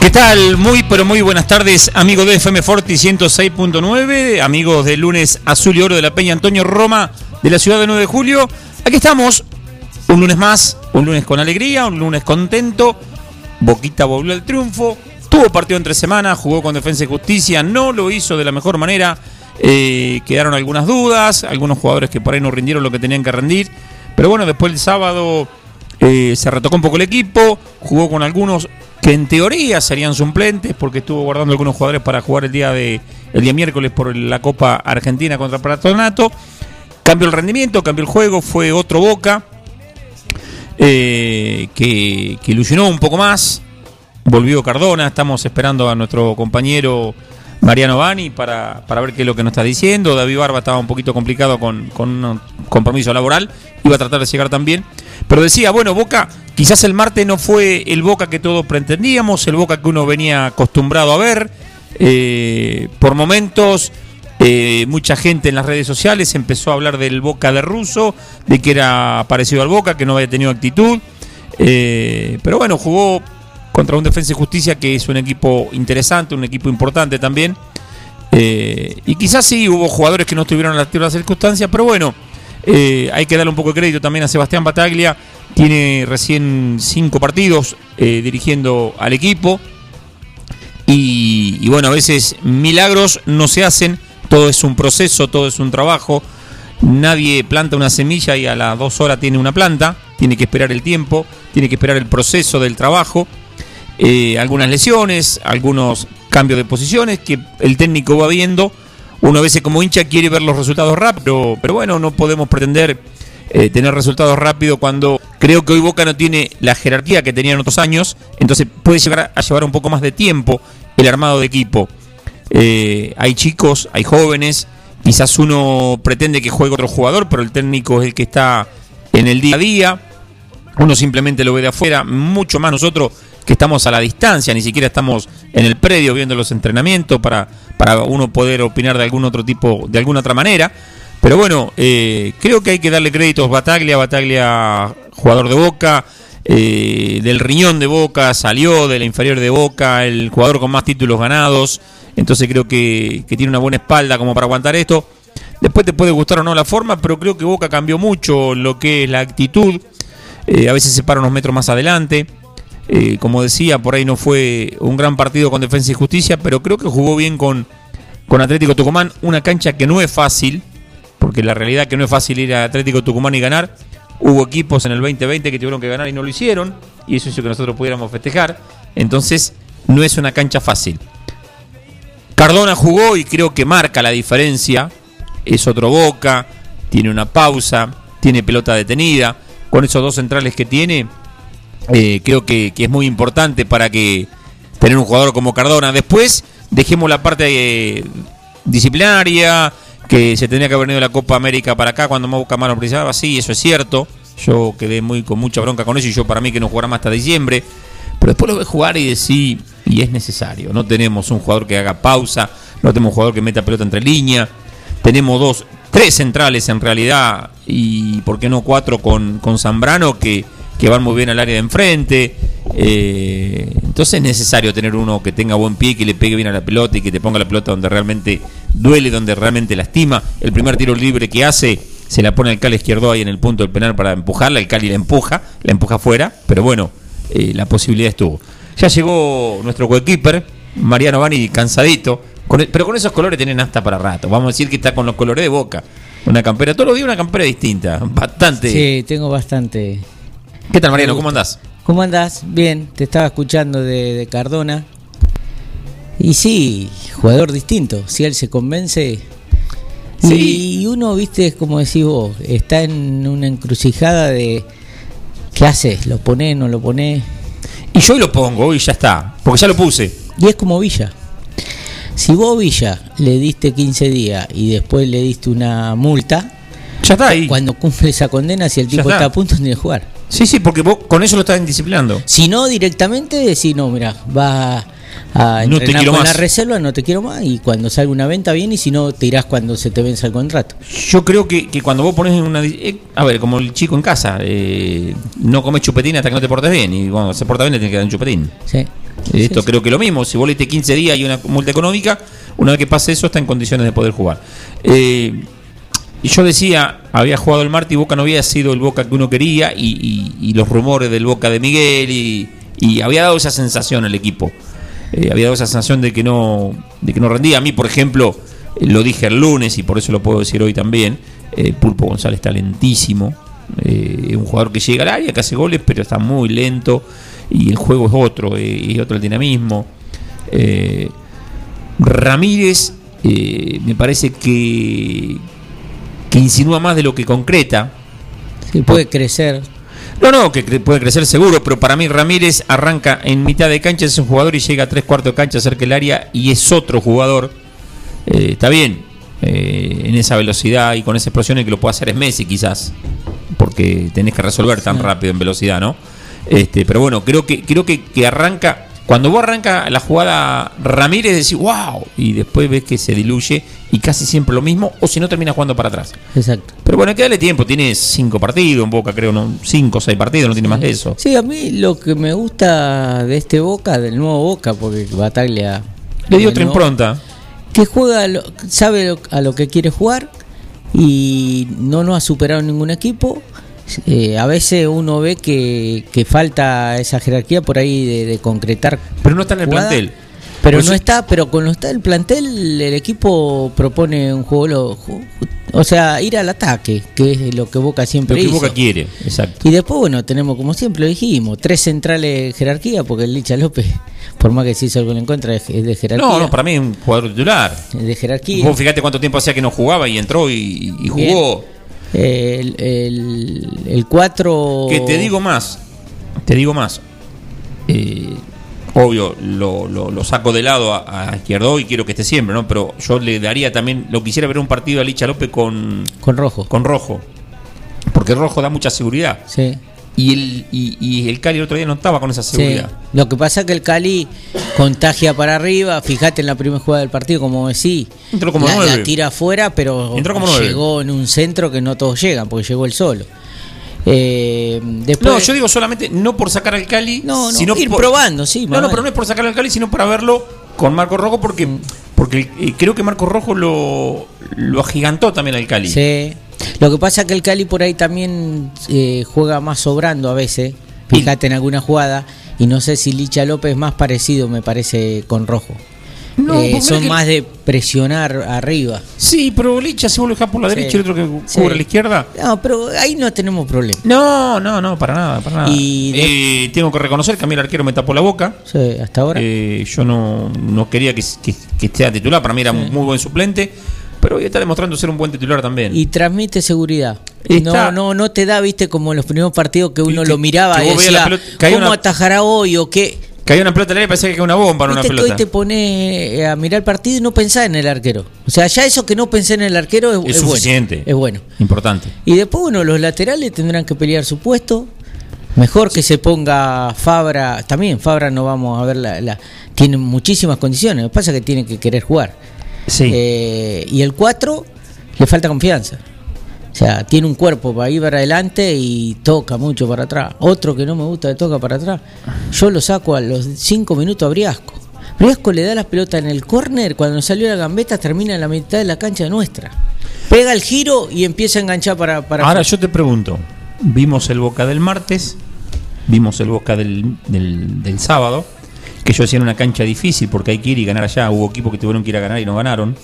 ¿Qué tal? Muy, pero muy buenas tardes, amigos de FM Forti 106.9, amigos del lunes azul y oro de la Peña Antonio Roma de la ciudad de 9 de julio. Aquí estamos, un lunes más, un lunes con alegría, un lunes contento. Boquita volvió al triunfo, tuvo partido entre semanas, jugó con Defensa y Justicia, no lo hizo de la mejor manera. Eh, quedaron algunas dudas, algunos jugadores que por ahí no rindieron lo que tenían que rendir. Pero bueno, después el sábado eh, se retocó un poco el equipo, jugó con algunos que en teoría serían suplentes porque estuvo guardando algunos jugadores para jugar el día de el día miércoles por la Copa Argentina contra Patronato. Cambió el rendimiento, cambió el juego, fue otro Boca eh, que, ilusionó un poco más. Volvió Cardona, estamos esperando a nuestro compañero Mariano Bani para, para ver qué es lo que nos está diciendo. David Barba estaba un poquito complicado con, con un compromiso laboral, iba a tratar de llegar también. Pero decía, bueno, Boca, quizás el martes no fue el Boca que todos pretendíamos, el Boca que uno venía acostumbrado a ver. Eh, por momentos, eh, mucha gente en las redes sociales empezó a hablar del Boca de Russo, de que era parecido al Boca, que no había tenido actitud. Eh, pero bueno, jugó contra un Defensa y Justicia que es un equipo interesante, un equipo importante también. y quizás sí hubo jugadores que no estuvieron en las circunstancias, pero bueno, eh, hay que darle un poco de crédito también a Sebastián Bataglia. Tiene recién cinco partidos eh, dirigiendo al equipo. Y, bueno, a veces milagros no se hacen. Todo es un proceso, todo es un trabajo. Nadie planta una semilla y a las dos horas tiene una planta. Tiene que esperar el tiempo, tiene que esperar el proceso del trabajo. Eh, algunas lesiones, algunos cambios de posiciones que el técnico va viendo uno a veces como hincha quiere ver los resultados rápido, pero bueno, no podemos pretender eh, tener resultados rápidos cuando creo que hoy Boca no tiene la jerarquía que tenía en otros años, entonces puede llegar a llevar un poco más de tiempo el armado de equipo. Eh, hay chicos, hay jóvenes, quizás uno pretende que juegue otro jugador, pero el técnico es el que está en el día a día, uno simplemente lo ve de afuera, mucho más nosotros que estamos a la distancia, ni siquiera estamos en el predio viendo los entrenamientos para, para uno poder opinar de algún otro tipo, de alguna otra manera. Pero bueno, eh, creo que hay que darle créditos Bataglia, Bataglia jugador de Boca, eh, del riñón de Boca, salió de la inferior de Boca, el jugador con más títulos ganados, entonces creo que, que tiene una buena espalda como para aguantar esto. Después te puede gustar o no la forma, pero creo que Boca cambió mucho lo que es la actitud. Eh, a veces se para unos metros más adelante. Eh, como decía, por ahí no fue un gran partido con Defensa y Justicia, pero creo que jugó bien con, con Atlético Tucumán. Una cancha que no es fácil, porque la realidad es que no es fácil ir a Atlético Tucumán y ganar. Hubo equipos en el 2020 que tuvieron que ganar y no lo hicieron, y eso hizo que nosotros pudiéramos festejar. Entonces, no es una cancha fácil. Cardona jugó y creo que marca la diferencia. Es otro Boca, tiene una pausa, tiene pelota detenida. Con esos dos centrales que tiene, eh, creo que, que, es muy importante para que tener un jugador como Cardona. Después dejemos la parte eh, disciplinaria, que se tenía que haber venido la Copa América para acá cuando Mau Camaro precisaba, sí, eso es cierto. Yo quedé muy con mucha bronca con eso y yo para mí que no jugará más hasta diciembre. Pero después lo ve jugar y decir, y es necesario. No tenemos un jugador que haga pausa, no tenemos un jugador que meta pelota entre línea. Tenemos dos, tres centrales en realidad, y por qué no cuatro con, con Zambrano que que van muy bien al área de enfrente. Eh, entonces es necesario tener uno que tenga buen pie, que le pegue bien a la pelota y que te ponga la pelota donde realmente duele, donde realmente lastima. El primer tiro libre que hace se la pone al Cali izquierdo ahí en el punto del penal para empujarla, el Cali la empuja, la empuja fuera, pero bueno, eh, la posibilidad estuvo. Ya llegó nuestro goalkeeper, Mariano Bani, cansadito, pero con esos colores tienen hasta para rato. Vamos a decir que está con los colores de boca. Una campera, todos los días una campera distinta, bastante. Sí, tengo bastante ¿Qué tal, Mariano? ¿Cómo andás? ¿Cómo andás? Bien, te estaba escuchando de, de Cardona. Y sí, jugador distinto. Si él se convence. Sí. Y uno, viste, como decís vos, está en una encrucijada de. ¿Qué haces? ¿Lo ponés, no lo ponés? Y yo lo pongo y ya está, porque ya lo puse. Y es como Villa. Si vos Villa le diste 15 días y después le diste una multa, Ya está ahí. cuando cumple esa condena, si el tipo está. está a punto, tiene que jugar. Sí, sí, porque vos con eso lo estás disciplinando. Si no, directamente decís, no, mira, va a No entrenar con más. la reserva, no te quiero más, y cuando salga una venta bien, y si no, te irás cuando se te venza el contrato. Yo creo que, que cuando vos pones en una... eh, a ver, como el chico en casa, eh, no comes chupetín hasta que no te portes bien, y cuando se porta bien le tiene que dar un chupetín. Sí. Esto Sí, creo que lo mismo, si vos le diste 15 días y una multa económica, una vez que pase eso está en condiciones de poder jugar. Eh, y yo decía, había jugado el Marti y Boca no había sido el Boca que uno quería y, los rumores del Boca de Miguel y, había dado esa sensación al equipo. Eh, había dado esa sensación de que no de que no rendía. A mí, por ejemplo, eh, lo dije el lunes y por eso lo puedo decir hoy también, eh, Pulpo González está lentísimo. Eh, un jugador que llega al área, que hace goles, pero está muy lento y el juego es otro, eh, y otro el dinamismo. Eh, Ramírez eh, me parece que, que insinúa más de lo que concreta. Sí, puede crecer. No, no, que cre- puede crecer seguro, pero para mí Ramírez arranca en mitad de cancha, es un jugador y llega a tres cuartos de cancha cerca del área y es otro jugador. Eh, está bien, eh, en esa velocidad y con esa explosión el que lo puede hacer es Messi quizás, porque tenés que resolver tan rápido en velocidad, ¿no? Este, pero bueno, creo que creo que, que arranca cuando vos arranca la jugada Ramírez decís wow y después ves que se diluye y casi siempre lo mismo o si no termina jugando para atrás. Exacto. Pero bueno, hay que darle tiempo, tiene cinco partidos en Boca, creo, no, cinco o seis partidos, no tiene más de eso. Sí, a mí lo que me gusta de este Boca, del nuevo Boca, porque Bataglia. Le dio otra impronta. Que juega, a lo- sabe a lo que quiere jugar y no nos ha superado ningún equipo. Eh, a veces uno ve que, que falta esa jerarquía por ahí de, de concretar. Pero no está en el jugada. plantel. Pero Pues no está, pero con lo está el plantel, el equipo propone un juego, lo- o sea, ir al ataque, que es lo que Boca Lo siempre que hizo. Boca quiere, exacto. Y después, bueno, tenemos, como siempre lo dijimos, tres centrales de jerarquía, porque el Licha López, por más que se hizo algo en contra, es es de jerarquía. No, no, para mí es un jugador titular. es de jerarquía. Vos fíjate cuánto tiempo hacía que no jugaba y entró y, y jugó. El, el, el 4. Que te digo más, te digo más. Eh, obvio, lo, lo- lo saco de lado a, a Izquierdo y quiero que esté siempre, ¿no? Pero yo le daría también, lo quisiera ver un partido a Licha López con, Con rojo. con Rojo. Porque Rojo da mucha seguridad. Sí. Y el, y, y el Cali el otro día no estaba con esa sí. seguridad. Lo que pasa es que el Cali contagia para arriba. Fíjate en la primera jugada del partido, como decís. Entró como la, nueve. la tira afuera, pero como llegó en un centro que no todos llegan, porque llegó él solo. Eh, después, No, yo digo solamente no por sacar al Cali, No, no, sino ir por- probando, sí, No, no, pero no es por sacar al Cali, sino para verlo con Marco Rojo, porque, Mm. porque eh, creo que Marco Rojo lo, lo agigantó también al Cali. Sí. Lo que pasa es que el Cali por ahí también eh, juega más sobrando a veces. Fíjate en alguna jugada. Y no sé si Licha López es más parecido, me parece, con Rojo. No, Eh, son que- más de presionar arriba. Sí, pero Licha se vuelve a por la Sí. derecha y el otro que Sí. cubre la izquierda. No, pero ahí no tenemos problema. No, no, no, para nada, para nada. Y de- Eh, tengo que reconocer que a mí el arquero me tapó la boca. Sí, hasta ahora. Eh, yo no, no quería que, que, que sea titular, para mí era un muy buen suplente, pero hoy está demostrando ser un buen titular también. y transmite seguridad. Está- No, no, no te da, viste, como en los primeros partidos que uno que- lo miraba que y decía, pelota- que hay ¿cómo una- atajará hoy o qué? Caía una pelota al aire y parecía que caía una bomba en una Viste que pelota. hoy te pone a mirar el partido y no pensás en el arquero. O sea, ya eso que no pensé en el arquero es, Es es suficiente. Bueno, es bueno. Importante. Y después, bueno, los laterales tendrán que pelear su puesto. Mejor que se ponga Fabra. También Fabra no vamos a ver la, la- tiene muchísimas condiciones. Lo que pasa es que tiene que querer jugar. Sí. Eh, y el 4 le falta confianza. O sea, tiene un cuerpo para ir para adelante y toca mucho para atrás. Otro que no me gusta de toca para atrás. Yo lo saco a los 5 minutos a Briasco. Briasco le da la pelota en el córner, cuando salió la gambeta termina en la mitad de la cancha nuestra. Pega el giro y empieza a enganchar para... para Ahora yo te pregunto, vimos el Boca del martes, vimos el Boca del, del, del sábado, que yo decía en una cancha difícil porque hay que ir y ganar allá, hubo equipos que tuvieron que ir a ganar y no ganaron.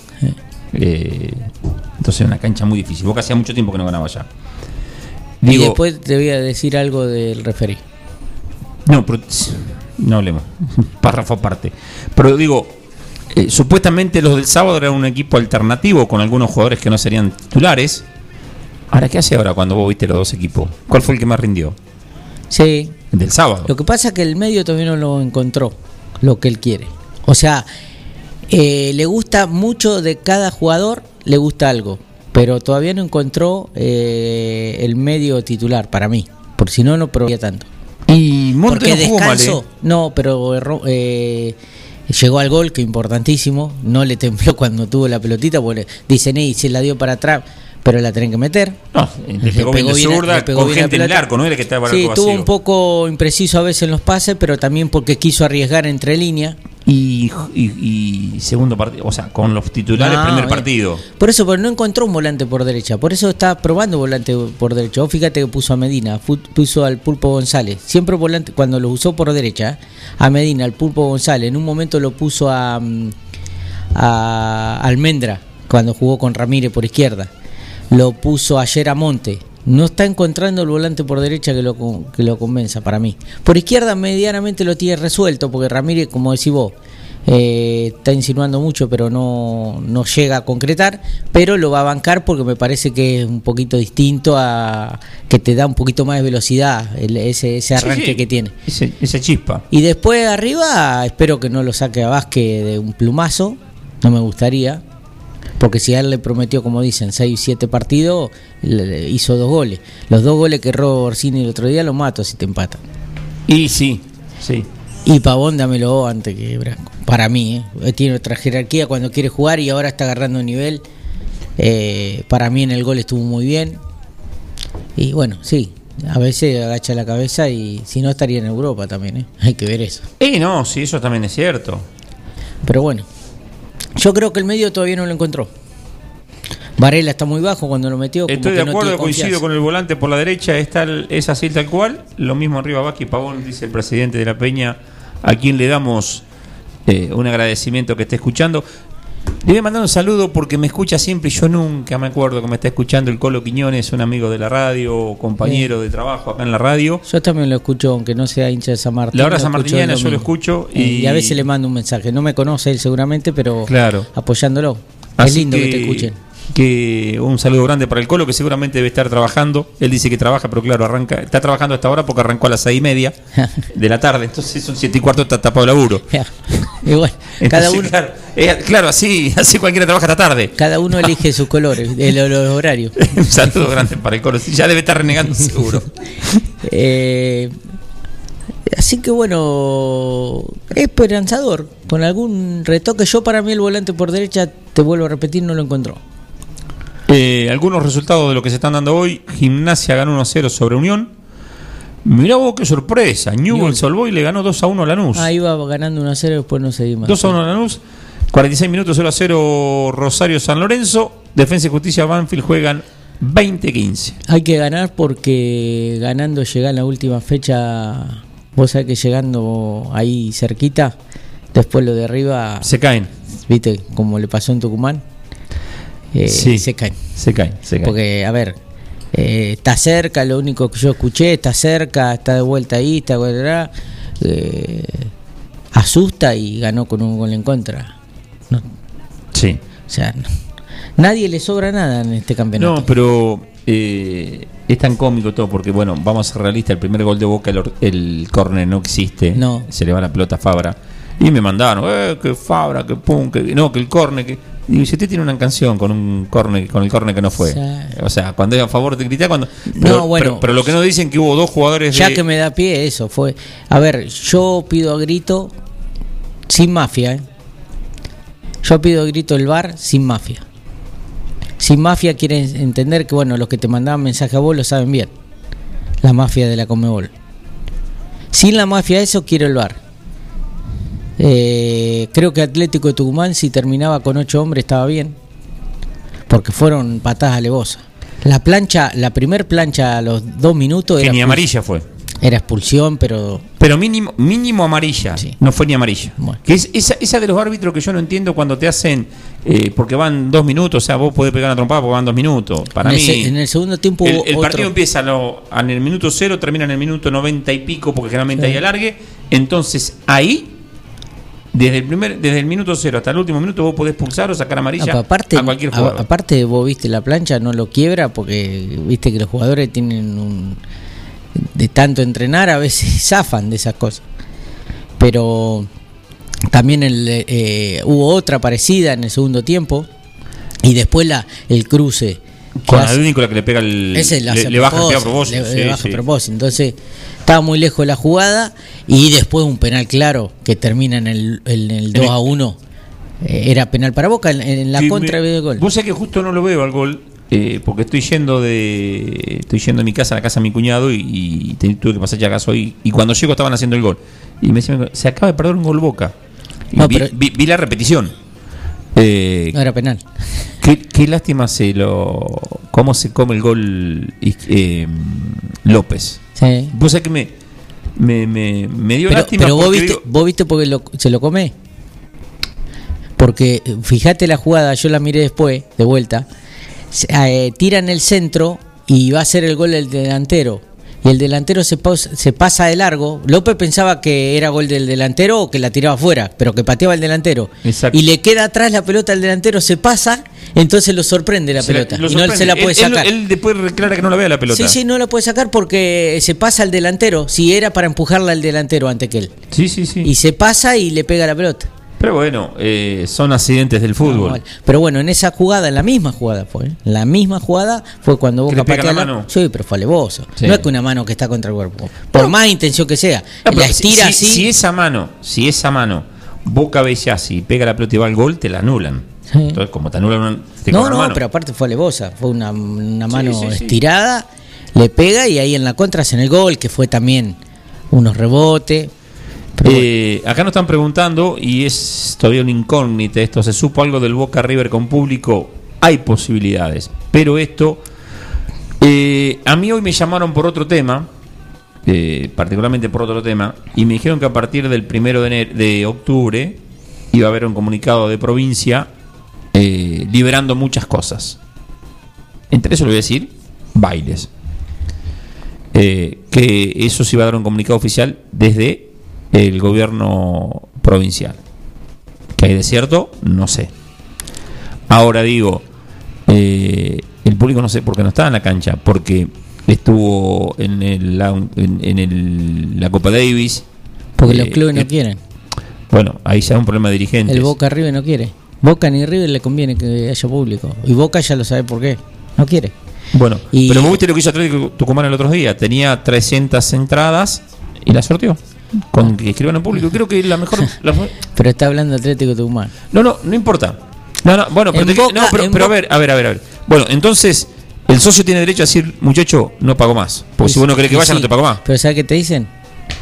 Eh, entonces una cancha muy difícil. Boca hacía mucho tiempo que no ganaba allá. y después te voy a decir algo del referí. No, pero, no hablemos. Párrafo aparte. Pero digo, eh, supuestamente los del sábado eran un equipo alternativo con algunos jugadores que no serían titulares. Ahora, ¿qué hace ahora cuando vos viste los dos equipos? ¿Cuál fue el que más rindió? Sí. El del sábado. Lo que pasa es que el medio todavía no lo encontró, lo que él quiere. O sea, eh, le gusta mucho de cada jugador, le gusta algo, pero todavía no encontró eh, el medio titular para mí, por si no, no probaría tanto. Y Monte Porque no jugó mal, descanso, ¿eh? no, pero erró, eh, llegó al gol, que importantísimo, no le tembló cuando tuvo la pelotita, porque dicen, y se la dio para atrás, pero la tienen que meter. No, le pegó bien de bien- zurda, le pegó con bien gente en el arco, no era que estaba Sí, arco tuvo vacío. un poco impreciso a veces en los pases, pero también porque quiso arriesgar entre líneas. Y, y- y segundo partido, o sea, con los titulares, No, primer bien. partido. Por eso, pero no encontró un volante por derecha. Por eso está probando volante por derecha. Vos fíjate que puso a Medina, puso al Pulpo González. Siempre volante, cuando lo usó por derecha, a Medina, al Pulpo González. En un momento lo puso a, mm, a Almendra, cuando jugó con Ramírez por izquierda. Lo puso ayer a Monte. No está encontrando el volante por derecha que lo, que lo convenza para mí. Por izquierda medianamente lo tiene resuelto, porque Ramírez, como decís vos, eh, está insinuando mucho, pero no, no llega a concretar, pero lo va a bancar porque me parece que es un poquito distinto a que te da un poquito más de velocidad el- ese, ese arranque Sí, sí, que tiene. Ese, esa chispa. Y después arriba, espero que no lo saque a Vázquez de un plumazo, no me gustaría, porque si a él le prometió, como dicen, 6 7 partidos, le- hizo dos goles. Los dos goles que erró Orsini el otro día los mato si te empatan. Y sí, sí. Y Pavón dámelo antes que Branco. Para mí, ¿eh? tiene otra jerarquía cuando quiere jugar y ahora está agarrando nivel. Eh, para mí en el gol estuvo muy bien. Y bueno, sí, a veces agacha la cabeza y si no estaría en Europa también, ¿eh? hay que ver eso. Eh, no, sí, eso también es cierto. Pero bueno, yo creo que el medio todavía no lo encontró. Varela está muy bajo cuando lo metió. Estoy de acuerdo, coincido confianza. con el volante por la derecha, está el- es así tal cual. Lo mismo arriba Vázquez Pavón, dice el presidente de la Peña, a quien le damos eh, un agradecimiento que esté escuchando. Le voy a mandar un saludo porque me escucha siempre y yo nunca me acuerdo que me está escuchando el Colo Quiñones, un amigo de la radio, compañero de trabajo acá en la radio. Yo también lo escucho, aunque no sea hincha de San Martín. La hora San Martiniana yo lo escucho Eh, y- y a veces le mando un mensaje. No me conoce él seguramente, pero Claro. apoyándolo. es lindo que, te escuchen. Que un saludo grande para el Colo, que seguramente debe estar trabajando. Él dice que trabaja, pero claro, arranca, está trabajando hasta ahora porque arrancó a las seis y media de la tarde. Entonces son siete y cuarto, está tapado el laburo. y bueno, cada uno, Claro, eh, claro, así, así cualquiera trabaja hasta tarde. cada uno elige sus colores, el, los horarios. un saludo grande para el Colo. Ya debe estar renegando seguro. Eh, así que bueno, esperanzador. Con algún retoque. Yo para mí el volante por derecha, te vuelvo a repetir, no lo encontró. Eh, algunos resultados de lo que se están dando hoy. Gimnasia ganó 1-0 sobre Unión. Mirá vos qué sorpresa. Newell's Old Boys le ganó 2-1 a Lanús. Ah, iba ganando 1 a 0, después no seguí más. 2 a 1 a Lanús. 46 minutos 0 a 0 Rosario San Lorenzo. Defensa y Justicia Banfield juegan 20-15. Hay que ganar porque ganando llega en la última fecha. Vos sabés que llegando ahí cerquita, después lo de arriba, Se caen. viste, como le pasó en Tucumán, eh, Sí. se caen. Se caen. Se caen. Porque, a ver, eh, está cerca, lo único que yo escuché, está cerca, está de vuelta ahí, está bla, eh, asusta y ganó con un gol en contra. No, Sí. o sea, no- nadie le sobra nada en este campeonato. No, pero eh, es tan cómico todo porque, bueno, vamos a ser realistas. El primer gol de Boca, el, el córner no existe. No. Se le va la pelota a Fabra. Y me mandaron, eh, que Fabra, que pum, que no, que el córner. Que... Y usted tiene una canción con un córner, con el córner que no fue. Sí. O sea, cuando es a favor te critica cuando. Pero, No, bueno. pero, pero lo que no dicen que hubo dos jugadores Ya de. que me da pie eso, fue... A ver, yo pido a grito sin mafia, ¿eh? Yo pido a grito el bar sin mafia. Sin mafia quiere entender que, bueno, los que te mandaban mensaje a vos lo saben bien. La mafia de la Comebol. Sin la mafia eso quiero el bar. Eh, creo que Atlético de Tucumán si terminaba con ocho hombres estaba bien. Porque fueron patadas alevosas. La plancha, la primer plancha a los dos minutos Que era ni amarilla fue. Era expulsión, pero Pero mínimo, mínimo amarilla. Sí. No fue ni amarilla. Bueno. Que es esa, esa de los árbitros que yo no entiendo cuando te hacen. eh, porque van dos minutos, o sea, vos podés pegar una trompada porque van dos minutos. Para en, mí. el, en el segundo tiempo el, el partido empieza lo- en el minuto cero, termina en el minuto noventa y pico, porque generalmente Sí. hay alargue. Entonces, ahí. Desde el, primer, desde el minuto cero hasta el último minuto vos podés pulsar o sacar amarilla pero aparte, a cualquier a- jugador. aparte vos viste la plancha, no lo quiebra porque viste que los jugadores tienen un de tanto entrenar a veces zafan de esas cosas. Pero también el, eh, hubo otra parecida en el segundo tiempo y después la el cruce. Con la que le pega el. ese le, baja el a propósito, le- baja a sí. propósito. Entonces, estaba muy lejos de la jugada y después un penal claro que termina en el, en el 2 a 1. Eh, era penal para Boca en, en la contra me- del gol. Vos sabés que justo no lo veo al gol, eh, porque estoy yendo de estoy yendo de mi casa a la casa de mi cuñado y, y te- tuve que pasar ya caso y, y cuando llego estaban haciendo el gol. Y me decían, se acaba de perder un gol Boca. Y No, vi, pero- vi- vi la repetición. Eh, No era penal. qué, qué lástima se lo cómo se come el gol eh, López. Sí. Vos sabés que me, me, me, me dio Pero, lástima pero vos viste, digo- vos viste porque lo- se lo come. Porque eh, fíjate la jugada, yo la miré después, de vuelta. Se- eh, tira en el centro y va a ser el gol el delantero. Y el delantero se, pausa- se pasa de largo. López pensaba que era gol del delantero o que la tiraba afuera, pero que pateaba el delantero. Exacto. Y le queda atrás la pelota al delantero, se pasa, entonces lo sorprende la se pelota. lo y no se la puede Él- sacar. Él, después reclara que no la vea la pelota. Sí, sí, no la puede sacar porque se pasa al delantero. Si era para empujarla al delantero antes que él. sí, sí. sí. Y se pasa y le pega la pelota. Pero bueno, eh, son accidentes del fútbol. No, pero bueno, en esa jugada, en la misma jugada fue. ¿eh? La misma jugada fue cuando Boca patea la mano. Sí, pero fue alevoso. Sí. No es que una mano que está contra el cuerpo. Por No. más intención que sea. No, la estira si, así. si esa mano, si esa mano, Boca Bellasi pega la pelota y va al gol, te la anulan. Sí. Entonces, como te anulan una, te no, no, mano. pero aparte fue alevosa. Fue una, una mano sí, sí. estirada, le pega y ahí en la contra hacen el gol, que fue también unos rebotes. Eh, acá nos están preguntando, y es todavía una incógnita esto, ¿se supo algo del Boca River con público? Hay posibilidades, pero esto, eh, a mí hoy me llamaron por otro tema, eh, particularmente por otro tema, y me dijeron que a partir del primero de, de octubre iba a haber un comunicado de provincia eh, liberando muchas cosas. Entre eso le voy a decir bailes. Eh, que eso se iba a dar un comunicado oficial desde el gobierno provincial. ¿Que hay de cierto? No sé. Ahora digo, el público no sé por qué no estaba en la cancha, porque estuvo en, el, la- en, en el- la Copa Davis. porque eh, los clubes eh, no quieren. Bueno, ahí ya es un problema de dirigentes. El Boca River no quiere. Boca ni River le conviene que haya público. Y Boca ya lo sabe por qué. No quiere. Bueno, Y- pero vos viste lo que hizo Atlético Tucumán el otro día. Tenía 300 entradas y la sorteó. Con que escriban en público. Creo que la mejor. la- Pero está hablando Atlético Tucumán. no, no, no importa. No, no, bueno, pero, En te- Boca- no, pero, pero a Boca- ver, a ver, a ver, a ver. Bueno, entonces, el socio tiene derecho a decir, muchacho, no pago más. Porque si vos no querés que vaya, no te pago más. Pero ¿sabes qué te dicen?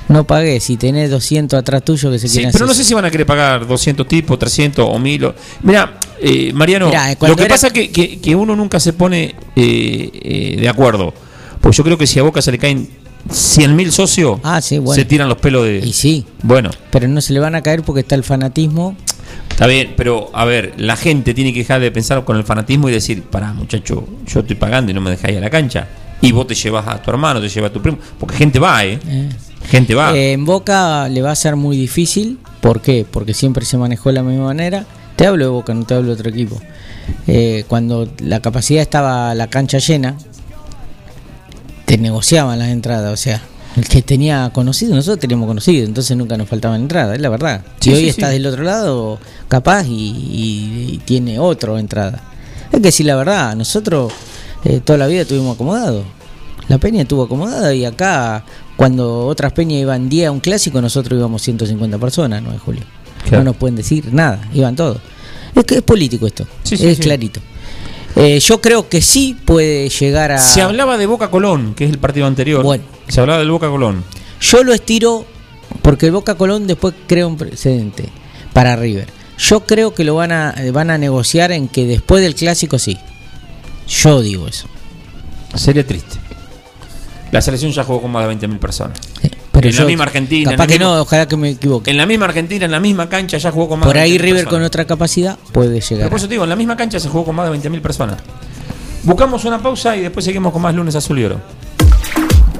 No pagué si tenés 200 atrás tuyo que se Sí, quieren pero no sé si van a querer pagar 200 tipos, 300 o 1000. o- Mira, eh, Mariano, Mirá, eh, lo que era- pasa es que, que- que uno nunca se pone eh, eh, de acuerdo. Pues yo creo que si a Boca se le caen 100.000 socios, Ah, sí, bueno. se tiran los pelos de... Y sí, Bueno, pero no se le van a caer porque está el fanatismo. Está bien, pero a ver, la gente tiene que dejar de pensar con el fanatismo y decir, pará muchacho, yo estoy pagando y no me dejáis a la cancha. Y vos te llevas a tu hermano, te llevas a tu primo. Porque gente va, ¿eh? eh. Gente va. Eh, en Boca le va a ser muy difícil. ¿Por qué? Porque siempre se manejó de la misma manera. Te hablo de Boca, no te hablo de otro equipo. Eh, cuando la capacidad estaba la cancha llena, te negociaban las entradas. O sea, el que tenía conocido, nosotros teníamos conocido, entonces nunca nos faltaban entradas, es la verdad. Sí, y hoy sí, estás sí. del otro lado, capaz, y, y- y tiene otro entrada. Es que sí, la verdad, nosotros eh, toda la vida estuvimos acomodados. La Peña estuvo acomodada y acá, cuando otras peñas iban 10 a un clásico, nosotros íbamos 150 personas, ¿no, Julio? Claro. No nos pueden decir nada, iban todos. Es que es político esto, es clarito. Eh, yo creo que sí puede llegar a... Se hablaba de Boca Colón, que es el partido anterior. Bueno. Se hablaba del Boca Colón. Yo lo estiro porque el Boca Colón después crea un precedente para River. Yo creo que lo van a eh, van a negociar en que después del clásico sí. Yo digo eso. Sería triste. La selección ya jugó con más de 20.000 personas. Pero en yo- la misma Argentina. Capaz que mismo- no, ojalá que me equivoque. En la misma Argentina, en la misma cancha, ya jugó con más Por de ahí 20.000 River con personas. otra capacidad puede llegar. por eso te digo, en la misma cancha se jugó con más de 20.000 personas. Buscamos una pausa y después seguimos con más lunes azul y oro.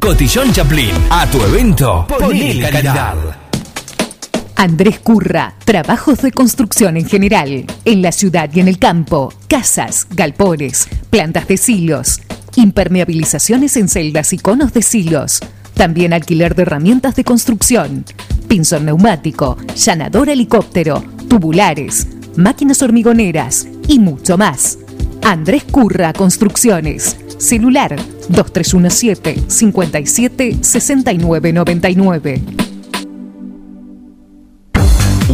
Cotillón Chaplin. A tu evento, ponele calidad. Andrés Curra, trabajos de construcción en general, en la ciudad y en el campo, casas, galpones, plantas de silos, impermeabilizaciones en celdas y conos de silos, también alquiler de herramientas de construcción, pinzón neumático, llanador helicóptero, tubulares, máquinas hormigoneras y mucho más. Andrés Curra Construcciones, celular 2317 57 69 99.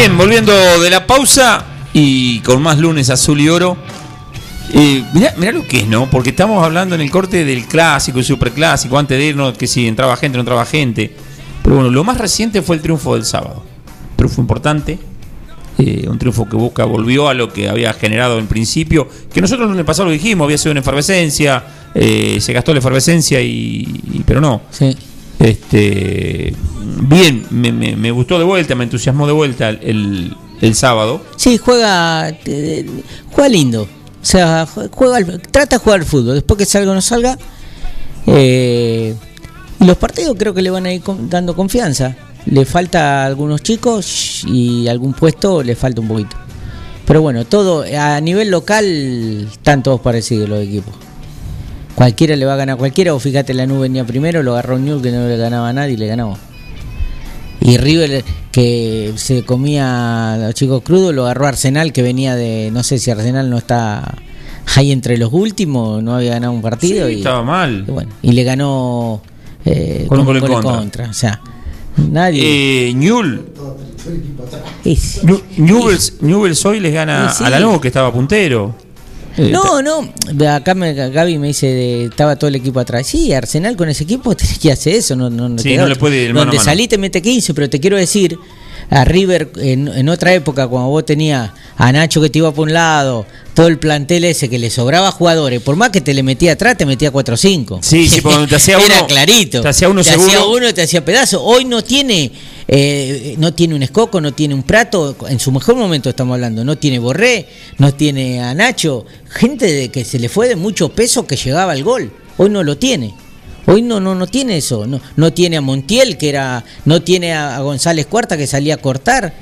Bien, volviendo de la pausa y con más lunes azul y oro. Eh, mirá, mirá lo que es, ¿no? Porque estamos hablando en el corte del clásico y superclásico, antes de irnos, que si entraba gente, no entraba gente. Pero bueno, lo más reciente fue el triunfo del sábado. Triunfo importante. eh, un triunfo que Boca volvió a lo que había generado en principio. Que nosotros el lunes pasado lo dijimos, había sido una efervescencia. eh, se gastó la efervescencia y, y- pero no. Sí. Este, bien, me, me- gustó de vuelta, me entusiasmó de vuelta el, el sábado. Sí, juega, eh, juega lindo. O sea, juega, trata de jugar al fútbol. Después que salga o no salga. eh, los partidos creo que le van a ir dando confianza. Le falta a algunos chicos y algún puesto le falta un poquito. Pero bueno, todo a nivel local están todos parecidos los equipos. Cualquiera le va a ganar a cualquiera, o fíjate la nube venía primero, lo agarró Newell que no le ganaba a nadie y le ganamos. Y River que se comía a los chicos crudos, lo agarró Arsenal que venía de, no sé si Arsenal no está ahí entre los últimos, no había ganado un partido Sí, y, estaba mal. y bueno, y le ganó eh, Con un gol en gol contra. O sea, nadie. Eh, Newell, Newell's, Newell's hoy les gana Sí, sí. a la Lanús que estaba puntero. Eh, No, no, acá me, Gaby me dice, de- estaba todo el equipo atrás. Sí, Arsenal con ese equipo tenés que hacer eso, no, no, no Sí, no le puede ir mano a Donde mano. salí te mete 15, pero te quiero decir, a River en, en otra época, cuando vos tenías a Nacho que te iba por un lado, todo el plantel ese que le sobraba jugadores, por más que te le metía atrás, te metía 4 o 5. Sí, sí, porque te hacía Era uno- clarito. te hacía uno te seguro. hacía uno, te hacía pedazo. Hoy no tiene, eh, no tiene un escoco, no tiene un prato, en su mejor momento estamos hablando, no tiene Borré, no tiene a Nacho, gente de que se le fue de mucho peso que llegaba al gol. Hoy no lo tiene. Hoy no, no, no tiene eso, no, no tiene a Montiel, que era, no tiene a, a González Cuarta que salía a cortar,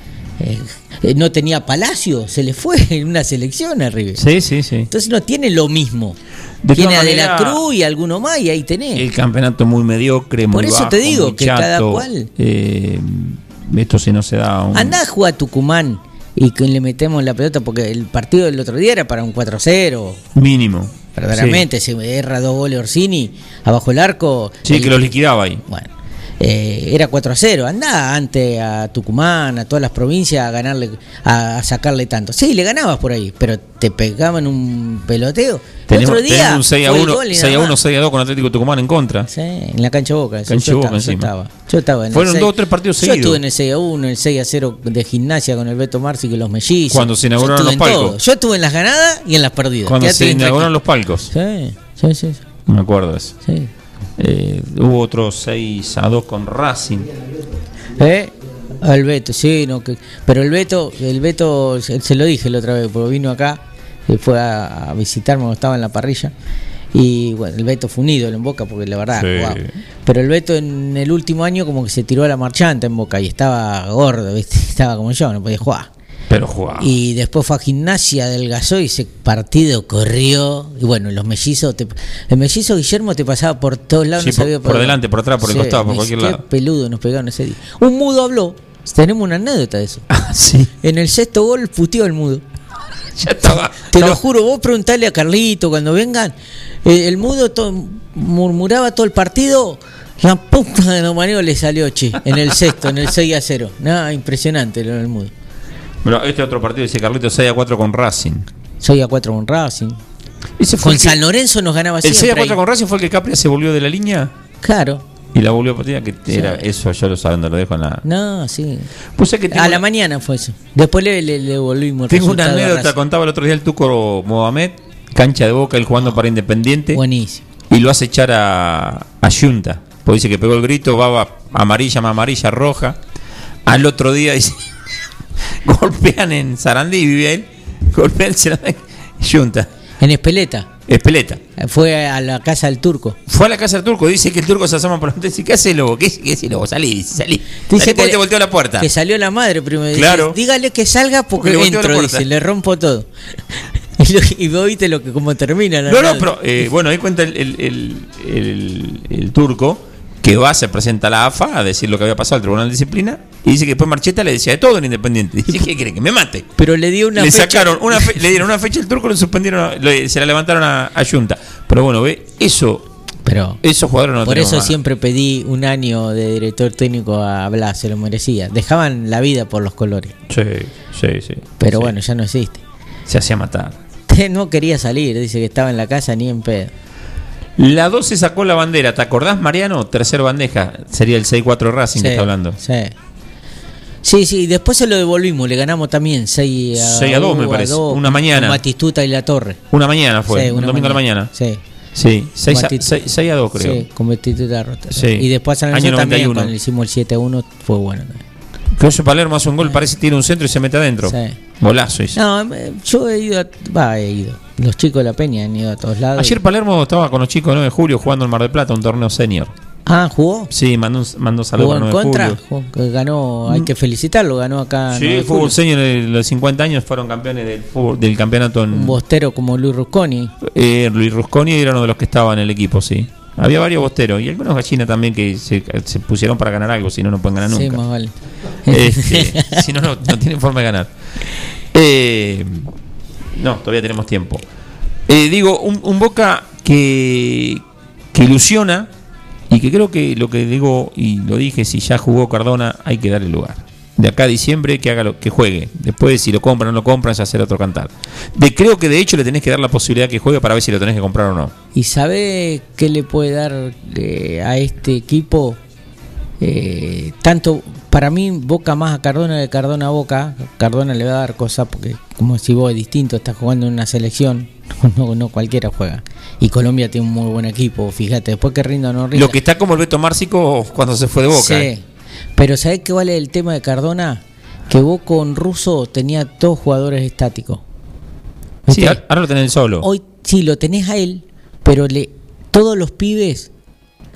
eh, eh, no tenía Palacio, se le fue en una selección a River. Sí, sí, sí. Entonces no tiene lo mismo. De tiene a De la Cruz y alguno más y ahí tenés. El campeonato muy mediocre, muy Por eso bajo, te digo que cada cual- Eh, esto si no se da un... Andá a jugar a Tucumán y que le metemos la pelota porque el partido del otro día era para un 4-0. Mínimo. Verdaderamente, se erra dos goles Orsini abajo el arco. Sí, el- que los liquidaba ahí. Bueno, eh, era 4 a 0. Andá antes a Tucumán, a todas las provincias a ganarle, a, a sacarle tanto. Sí, le ganabas por ahí, pero te pegaban un peloteo. El Tenemos, otro día un 6 a fue el 1, gol y 6 nada a 1, más. 6 a 2 con Atlético Tucumán en contra. Sí, en la cancha Boca. Cancha yo, Boca estaba, yo estaba. Yo estaba en el Fueron seis- dos o tres partidos Yo seguidos. estuve en el 6 a 1, el 6 a 0 de gimnasia con el Beto Marci y los mellizos. Cuando se inauguraron Yo los palcos. todo. Yo estuve en las ganadas y en las perdidas. Cuando Quédate se inauguraron los palcos. Sí, sí, sí. me acuerdo de eso. sí. Eh, hubo otro 6 a 2 con Racing. ¿Eh? Al Beto, sí, no, que, pero el Beto, el Beto, se, se lo dije la otra vez, porque vino acá, eh, fue a, a visitarme cuando estaba en la parrilla, y bueno, el Beto fue un ídolo en Boca, porque la verdad, Sí. jugaba. Pero el Beto en el último año como que se tiró a la marchanta en Boca y estaba gordo, ¿viste? estaba como yo, no podía jugar. Pero jugaba. Y después fue a gimnasia, adelgazó y ese partido corrió. Y bueno, los mellizos, te- el mellizo Guillermo te pasaba por todos lados, Sí, no sabía por- por delante, por atrás, por el costado, por cualquier lado. peludo nos pegaron ese día. Un mudo habló. Tenemos una anécdota de eso. Ah, sí. En el sexto gol puteó el mudo. Ya estaba. Te estaba- lo juro, vos preguntale a Carlito cuando vengan. eh, el mudo to- murmuraba todo el partido. La puta de los maneos le salió, che, en el sexto, en el 6 a 0. Nada, impresionante lo del mudo. Bueno, este otro partido dice Carlitos 6 a 4 con Racing. 6 a 4 con Racing. Ese fue Con que- San Lorenzo nos ganaba El 6 a siempre. 4 ahí. con Racing fue el que Capria se volvió de la línea Claro. y la volvió a patear, que era eso, yo lo saben, lo dejo en la. No, sí. Pues es que A la mañana fue eso. Después le, le, le volvimos tengo una anécdota, contaba el otro día el Tuco Mohamed, cancha de boca, él jugando para Independiente. Buenísimo. Y lo hace echar a, a Junta. Porque dice que pegó el grito, baba amarilla, más amarilla, roja. Al otro día dice, golpean en Sarandí, vive él, golpean en Sarandí, Junta. En Espeleta. Espeleta. Fue a la casa del turco. Fue a la casa del turco, dice que el turco se asoma por la puerta y dice, ¿qué hace lobo? ¿Qué, hace lobo? Salí, dice, salí. Dice Salí porque que- te volteó la puerta. Que salió la madre primero. Dice, Claro. Dígale que salga porque Porque entro, dice, le rompo todo. y, vos viste lo que cómo termina la No, no, pero eh, bueno, ahí cuenta el, el- el- el- el turco que va, se presenta a la AFA a decir lo que había pasado al Tribunal de Disciplina y dice que después Marcheta le decía de todo en Independiente. Dice, ¿qué quiere? Que me mate. Pero le dio una le fecha- sacaron una fe- le dieron una fecha al turco, lo suspendieron, se la levantaron a, a Junta. Pero bueno, ve, eso, Pero esos jugadores no por eso siempre pedí un año de director técnico a Blas, se lo merecía. Dejaban la vida por los colores. Sí, sí, sí. Pero Sí. bueno, ya no existe. Se hacía matar. No quería salir, dice que estaba en la casa ni en pedo. La 12 sacó la bandera, ¿te acordás, Mariano? Tercer bandeja, sería el 6-4 Racing que Sí, está hablando. Sí. Sí, sí, después se lo devolvimos, le ganamos también 6 a, 6 a 2 me parece, una mañana. Con Batistuta y la Torre. Una mañana fue, Sí, un una domingo a la mañana. Sí. Sí, 6 a, Batistuta. seis- seis a 2 creo. Sí, con Batistuta rota. Sí. Y después a San Año también 91. cuando le hicimos el 7 a 1 fue bueno. Que Palermo hace un gol, parece que tiene un centro y se mete adentro. Sí. Golazo hizo. No, yo he ido, a, va, he ido. Los chicos de la Peña han ido a todos lados. Ayer Palermo estaba con los chicos de 9 de julio jugando en Mar del Plata, un torneo senior. Ah, ¿jugó? Sí, mandó mandó saludos ¿Jugó en 9 de contra? Jugó- ganó, hay que felicitarlo, ganó acá. Sí, 9 de fútbol señor en los 50 años fueron campeones del, fútbol- del campeonato en Un bostero como Luis Rusconi. eh, Luis Rusconi era uno de los que estaba en el equipo, sí. Había varios bosteros y algunos gallinas también que se, se pusieron para ganar algo, si no, no pueden ganar Sí, nunca. más vale. Este, si no, no, no tienen forma de ganar. Eh, no, todavía tenemos tiempo. Eh, digo, un, un Boca que, que ilusiona y que creo que lo que digo y lo dije, si ya jugó Cardona, hay que darle lugar. De acá a diciembre que haga lo que juegue. Después, si lo compran o no lo compran, ya será otro cantar. De, creo que de hecho le tenés que dar la posibilidad que juegue para ver si lo tenés que comprar o no. ¿Y sabe qué le puede dar eh, a este equipo? Eh, tanto para mí Boca más a Cardona de Cardona a Boca. Cardona le va a dar cosas porque, como si vos es distinto, estás jugando en una selección. No, no cualquiera juega. Y Colombia tiene un muy buen equipo. Fíjate, después que rinda o no rinda. Lo que está como el Beto Márcico cuando se fue de Boca. Sí. ¿eh? Pero ¿sabés qué vale el tema de Cardona? Que vos con Russo tenía dos jugadores estáticos. Sí, ahora lo tenés solo. Hoy sí lo tenés a él, pero le todos los pibes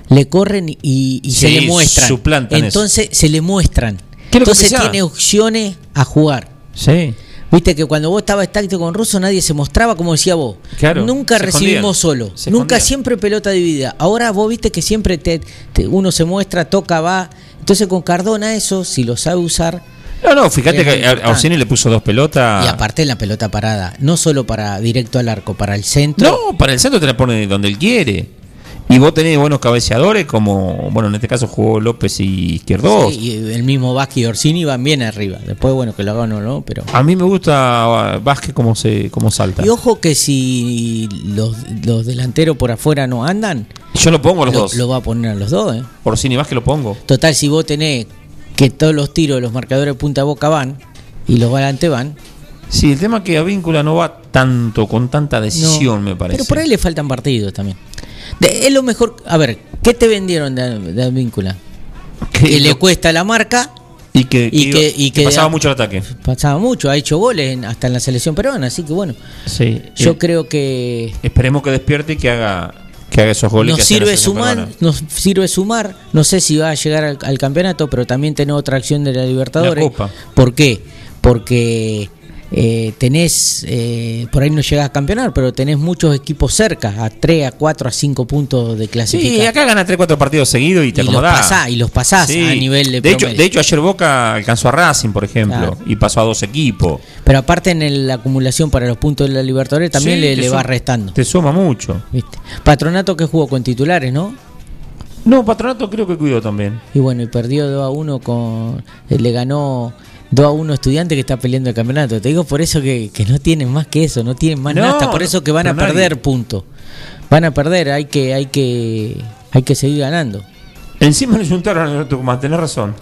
le corren y, y se le muestran. suplantan eso. Entonces se le muestran. ¿Qué es lo que Entonces tiene opciones a jugar. Sí. Viste que cuando vos estabas táctico con Russo nadie se mostraba como decía vos. Claro, Nunca recibimos escondían, solo. se Nunca escondían. siempre pelota dividida. Ahora vos viste que siempre te, te- uno se muestra, toca, va. Entonces con Cardona eso, si lo sabe usar, No, no, fíjate que a-. Orsini le puso dos pelotas. y aparte la pelota parada, no solo para directo al arco, para el centro. No, para el centro te la pone donde él quiere. Y vos tenés buenos cabeceadores como, bueno, en este caso jugó López y Izquierdos. Sí, y el mismo Vázquez y Orsini van bien arriba. Después, bueno, que lo hagan o no, pero. A mí me gusta Vázquez como se como salta. Y ojo que si los, los delanteros por afuera no andan, Yo lo pongo a los lo, dos. lo va a poner a los dos, ¿eh? Orsini y Vázquez lo pongo. Total, si vos tenés que todos los tiros de los marcadores de punta a boca van y los volantes van. Sí, el tema es que Avíncula no va tanto, con tanta decisión, no. me parece. Pero por ahí le faltan partidos también. De- es lo mejor. A ver, ¿qué te vendieron de, de Advíncula? Que le cuesta la marca. y que, y que- que- y que que- pasaba mucho el ataque. Pasaba mucho, ha hecho goles en- hasta en la selección peruana, así que bueno. Sí. Yo Eh, creo que Esperemos que despierte y que haga, que haga esos goles. nos que sirve sumar, peruana. nos sirve sumar. No sé si va a llegar al, al campeonato, pero también tener otra acción de la Libertadores. La. ¿Por qué? Porque eh, tenés, eh, por ahí no llegás a campeonar, pero tenés muchos equipos cerca, a 3, a 4, a 5 puntos de Sí, clasificación. acá gana 3-4 partidos seguidos y te y los acomodás. pasás, y los pasás Sí. a nivel de, de hecho, de hecho, ayer Boca alcanzó a Racing, por ejemplo, Claro. y pasó a dos equipos. Pero aparte en el- la acumulación para los puntos de la Libertadores también Sí, le, va restando. Te suma mucho. ¿viste? Patronato que jugó con titulares, ¿no? No, Patronato creo que cuidó también. Y bueno, y perdió 2 a 1 con. eh, Le ganó 2 a 1 estudiante que está peleando el campeonato. Te digo por eso que, que no tienen más que eso, no tienen más No, nada. Por eso que van a pero nadie- perder puntos. Van a perder, hay que, hay que, hay que seguir ganando. Encima lo insultaron en Tucumán, tenés razón.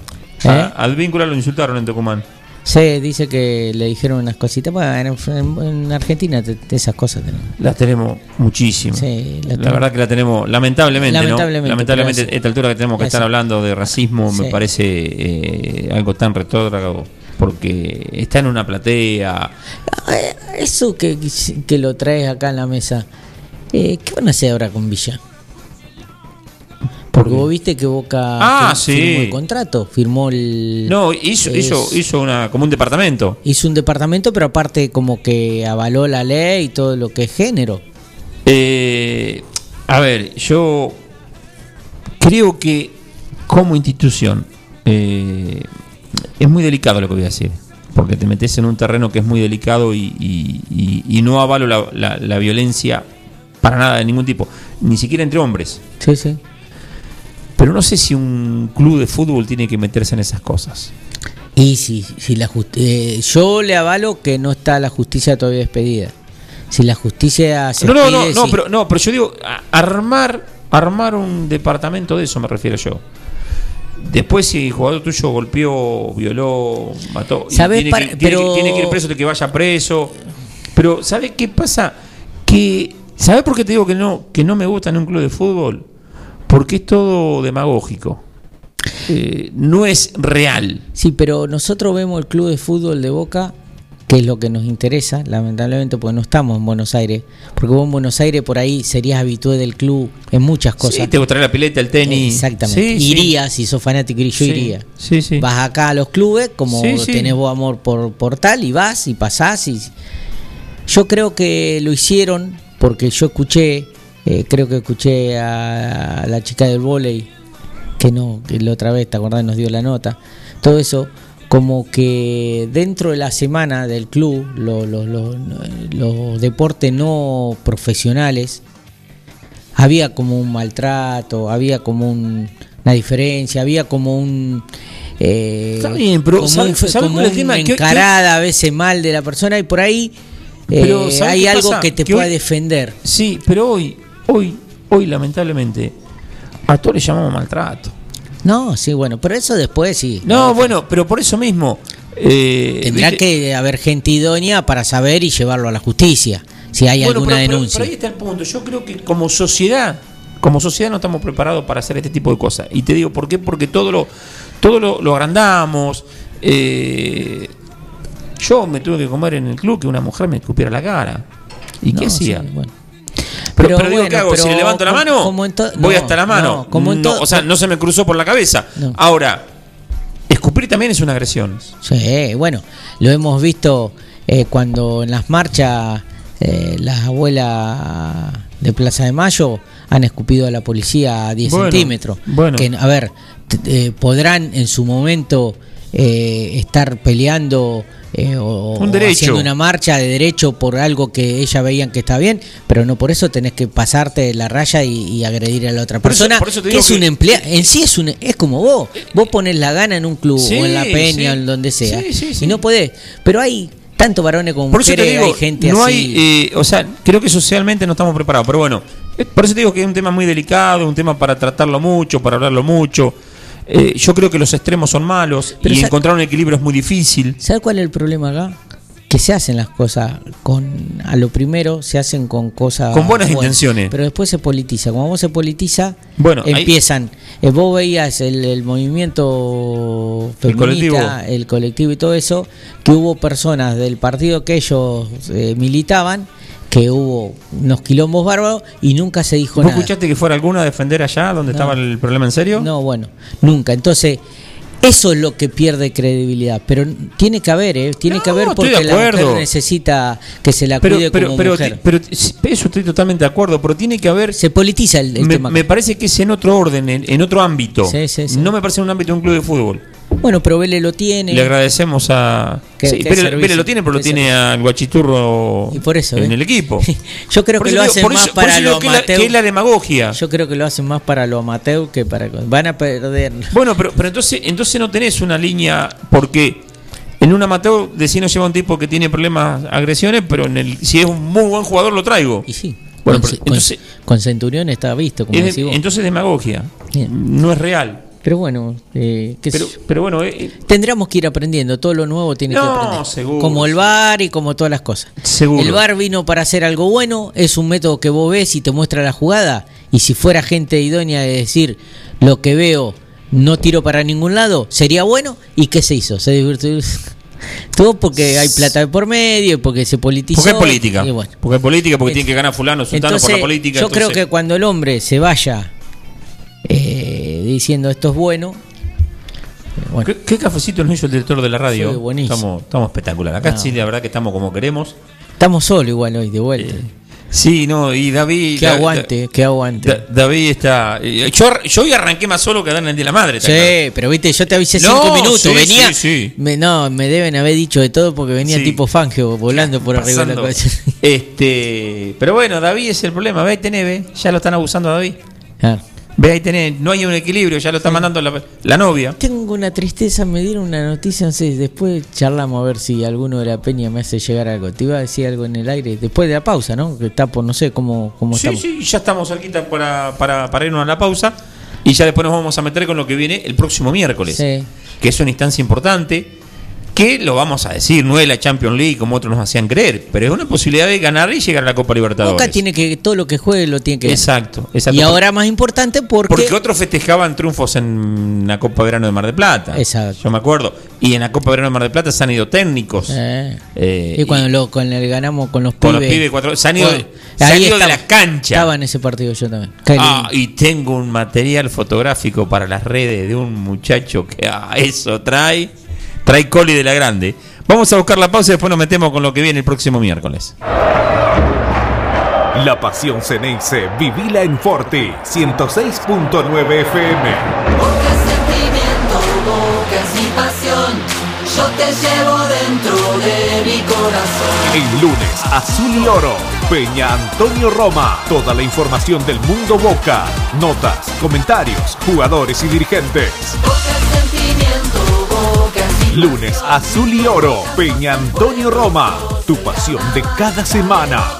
¿Eh? A- al vínculo lo insultaron en Tucumán. Se dice que le dijeron unas cositas. Bueno, en, en Argentina te- te- esas cosas tenemos. Las tenemos muchísimo. Sí, la verdad que la tenemos, lamentablemente, Lamentablemente, ¿no? Lamentablemente, a esta altura que tenemos que estar hablando de racismo me Sí. parece eh, algo tan retrógrado porque está en una platea. Eh, Eso que, que lo traes acá en la mesa, eh, ¿qué van a hacer ahora con Villa? Porque vos viste que Boca Ah, fir- sí. firmó el contrato, firmó el... No, hizo, es- hizo, hizo una, como un departamento. hizo un departamento, pero aparte como que avaló la ley y todo lo que es género. Eh, a ver, yo creo que como institución eh, es muy delicado lo que voy a decir, porque te metes en un terreno que es muy delicado y, y- y- y no avalo la, la- la violencia para nada de ningún tipo, ni siquiera entre hombres. Sí, sí. Pero no sé si un club de fútbol tiene que meterse en esas cosas. Y si, si la eh, yo le avalo que no está la justicia todavía despedida. Si la justicia se No, no, no, no, sí. pero, no, pero yo digo, a- armar, armar un departamento de eso me refiero yo. Después, si el jugador tuyo golpeó, violó, mató, ¿Sabés tiene, para- que, tiene que- pero- tiene que ir preso, de que vaya preso. Pero, ¿sabes qué pasa? Que, ¿Sabes por qué te digo que no, que no me gusta en un club de fútbol? Porque es todo demagógico. Eh, no es real. Sí, pero nosotros vemos el club de fútbol de Boca que es lo que nos interesa, lamentablemente porque no estamos en Buenos Aires, porque vos en Buenos Aires por ahí serías habitué del club en muchas cosas. Sí, te gustaría la pileta, el tenis. Exactamente. Sí, sí. si sos fanático, yo iría. sí, sí. Vas acá a los clubes, como tenés vos amor por, por tal, y vas y pasás. Y... Yo creo que lo hicieron porque yo escuché, eh, creo que escuché a, la chica del volei, que no, que la otra vez, ¿te acordás? Nos dio la nota. Todo eso, como que dentro de la semana del club, lo- lo- lo- los deportes no profesionales, había como un maltrato, había como un- una diferencia, había como un... eh, Está bien, pero como encarada a veces mal de la persona y por ahí eh, Pero, ¿sabe hay algo pasa? que te Que pueda hoy- defender. Sí, pero hoy, hoy, hoy lamentablemente, a todo le llamamos maltrato. No, sí, bueno, pero eso después sí. No, bueno, pero por eso mismo. eh, Tendrá que haber gente idónea para saber y llevarlo a la justicia, si hay Bueno, alguna pero- denuncia. pero ahí está el punto. Yo creo que como sociedad, como sociedad no estamos preparados para hacer este tipo de cosas. Y te digo por qué, porque todo lo, todo lo, lo agrandamos. eh, yo me tuve que comer en el club que una mujer me escupiera la cara. ¿Y qué hacía? sí, bueno. Pero, Pero pero digo, bueno, ¿qué hago? Si le levanto la mano, como voy no, hasta la mano. no, como en No, o sea, no se me cruzó por la cabeza. Ahora, escupir también es una agresión. Sí, bueno, lo hemos visto eh, cuando en las marchas eh, las abuelas de Plaza de Mayo han escupido a la policía a 10 Bueno, centímetros. bueno. Que, a ver, eh, podrán en su momento eh, estar peleando eh, o, Un haciendo una marcha de derecho por algo que ella veían que está bien, pero no por eso tenés que pasarte la raya y, y agredir a la otra Por eso- persona, por eso te que es que- un empleado, en sí es un es como vos, vos pones la gana en un club Sí, o en la peña sí. o en donde sea Sí, y no podés, pero hay tanto varones como Por mujeres, digo, hay gente no así. hay, eh, o sea, creo que socialmente no estamos preparados, pero bueno, eh, por eso te digo que es un tema muy delicado, un tema para tratarlo mucho, para hablarlo mucho. Eh, yo creo que los extremos son malos Pero y encontrar un equilibrio es muy difícil. ¿Sabes cuál es el problema acá? Que se hacen las cosas con a lo primero se hacen con cosas Con buenas intenciones. pero después se politiza. Cuando vos se politiza, Bueno, ahí- empiezan. eh, vos veías el, el movimiento El colectivo. feminista, el colectivo y todo eso, que hubo personas del partido que ellos eh, militaban, que hubo unos quilombos bárbaros y nunca se dijo ¿Vos nada. escuchaste que fuera alguna a defender allá donde No. estaba el problema en serio? No, bueno, nunca. Entonces, eso es lo que pierde credibilidad. Pero tiene que haber, ¿eh? Tiene No, que haber porque la mujer necesita que se la pero, cuide pero, como pero, mujer. pero, eso estoy totalmente de acuerdo, pero tiene que haber... se politiza el, el Me, tema. me parece que es en otro orden, en, en otro ámbito. Sí, sí, sí. No me parece en un ámbito de un club de fútbol. Bueno, pero Vélez lo tiene. Le agradecemos a. Sí, Vélez, lo tiene, pero lo tiene al Guachiturro Y por eso, en ¿eh? el equipo. Yo creo Por que lo hacen más eso- para lo amateur. que es la demagogia. Yo creo que lo hacen más para lo amateur que para. Van a perder. Bueno, pero, pero entonces, entonces no tenés una línea, porque en un amateur decís no lleva un tipo que tiene problemas, agresiones, pero en el, si es un muy buen jugador lo traigo. Y sí. Bueno, con, pero entonces- con Centurión está visto, como Es de- entonces demagogia. Bien. No es real. Pero bueno, eh, Pero, bueno, eh, Tendríamos que ir aprendiendo, todo lo nuevo tiene que aprender. seguro. Como el bar y como todas las cosas. Seguro. El bar vino para hacer algo bueno, es un método que vos ves y te muestra la jugada. Y si fuera gente idónea de decir lo que veo no tiro para ningún lado, sería bueno. ¿Y qué se hizo? Se divirtió. Todo porque hay plata de por medio, y porque se politizó. porque es política. bueno. Porque es política, porque tiene que ganar fulano, sultano por la Entonces, política. yo creo entonces- que cuando el hombre se vaya eh, diciendo esto es bueno, eh, bueno, ¿Qué, qué cafecito nos hizo el director de la radio? Buenísimo. Estamos, estamos espectacular. Acá No. sí, la verdad que estamos como queremos. estamos solos igual hoy de vuelta. Sí, no, y David. que Da- aguante, que aguante. Da- David está. eh, Yo, yo hoy arranqué más solo que en el de la madre. Sí, pero viste, yo te avisé No, cinco minutos. sí, venía. sí, sí. Me, no, me deben haber dicho de todo porque venía tipo Fangio volando por arriba de la cabeza. Este, pero bueno, David es el problema. Ve ahí tenés, ve. Ya lo están abusando a David. Ah. Ve ahí tenés. No hay un equilibrio. Ya lo está mandando la, la novia. Tengo una tristeza, me dieron una noticia, no sé, después charlamos a ver si alguno de la peña me hace llegar algo. Te iba a decir algo en el aire, después de la pausa, ¿no? Que está por, no sé cómo, cómo Sí, estamos. sí, ya estamos cerquita para, para, para irnos a la pausa. Y ya después nos vamos a meter con lo que viene el próximo miércoles. Sí. Que es una instancia importante. Que lo vamos a decir, no es la Champions League como otros nos hacían creer, pero es una posibilidad de ganar y llegar a la Copa Libertadores. Boca tiene que, todo lo que juegue lo tiene que ganar. Exacto, exacto. Y ahora más importante porque, Porque otros festejaban triunfos en la Copa Verano de Mar del Plata. Exacto. Yo me acuerdo. Y en la Copa Verano de Mar del Plata se han ido técnicos. Eh, Eh, y cuando lo, con el ganamos con los con pibes. los pibes cuatro- se han ido, Bueno, se han ido de la cancha. Estaba en ese partido yo también. Ah, y tengo un material fotográfico para las redes de un muchacho que ah, eso trae, trae coli de la grande. Vamos a buscar la pausa y después nos metemos con lo que viene el próximo miércoles. La pasión Ceneice, vivila en Forti 106.9 FM. Boca sentimiento, boca es mi pasión. Yo te llevo dentro de mi corazón. El lunes, Azul y Oro, Peña Antonio Roma. Toda la información del mundo Boca. Notas, comentarios, jugadores y dirigentes. Boca Lunes, Azul y Oro, Peña Antonio Roma. Tu pasión de cada semana.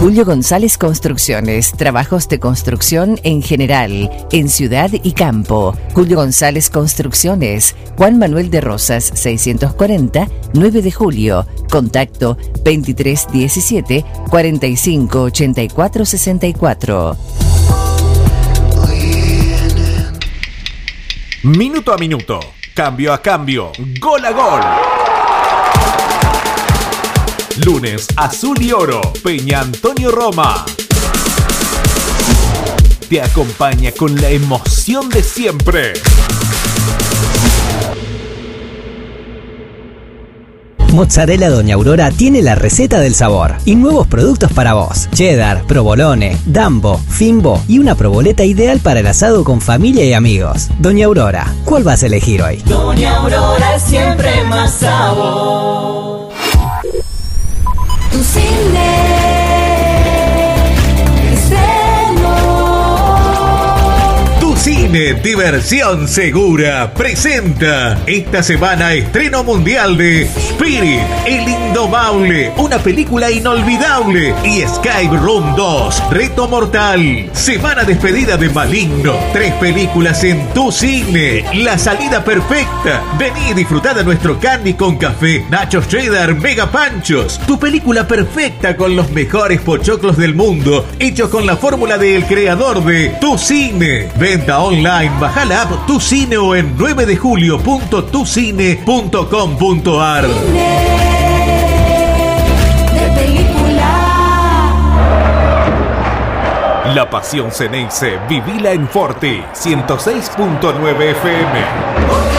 Julio González Construcciones, trabajos de construcción en general, en ciudad y campo. Julio González Construcciones, Juan Manuel de Rosas, 640, 9 de julio. Contacto 2317 4584 64. Minuto a minuto, cambio a cambio, gol a gol. Lunes, Azul y Oro, Peña Antonio Roma. Te acompaña con la emoción de siempre. Mozzarella Doña Aurora tiene la receta del sabor y nuevos productos para vos. Cheddar, provolone, dambo, fimbo y una proboleta ideal para el asado con familia y amigos. Doña Aurora, ¿cuál vas a elegir hoy? Doña Aurora siempre más sabor. Tu cine Cine Diversión Segura presenta esta semana estreno mundial de Spirit, El Indomable, una película inolvidable y Skype Room 2, Reto Mortal, Semana Despedida de Maligno, tres películas en Tu Cine, La Salida Perfecta, vení y disfrutá de nuestro candy con café, nachos cheddar, mega panchos, tu película perfecta con los mejores pochoclos del mundo, hechos con la fórmula del creador de Tu Cine. Venta online, baja la app Tu Cine o en 9 de julio.tucine.com.ar. La pasión Ceneice, vivila en Forti 106.9 FM.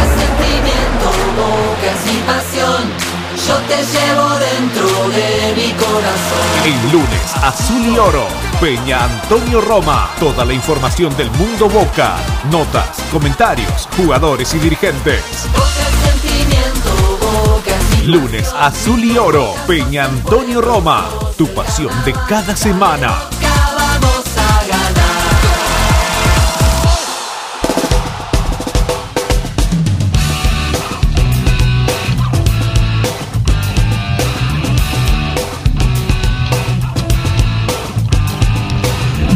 Yo te llevo dentro de mi corazón. El lunes, Azul y Oro, Peña Antonio Roma. Toda la información del mundo Boca. Notas, comentarios, jugadores y dirigentes. Lunes, Azul y Oro, Peña Antonio Roma. Tu pasión de cada semana.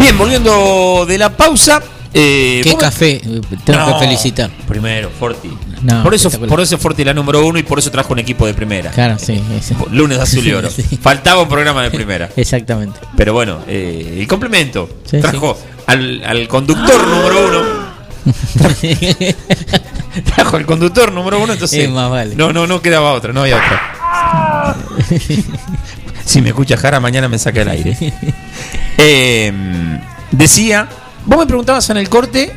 Bien, volviendo de la pausa. eh, Qué café, tengo No, que felicitar. Primero, Forti. No, por eso por eso Forti la número uno y por eso trajo un equipo de primera. Claro, sí. ese. Lunes de azul y oro. Sí. Faltaba un programa de primera. Exactamente. Pero bueno, eh, el complemento. Sí, trajo Al, al conductor número uno. trajo al conductor número uno, entonces. Es más vale. No, no, no quedaba otra, no había otra. Si me escucha Jara, mañana me saca el aire. Eh, decía, vos me preguntabas en el corte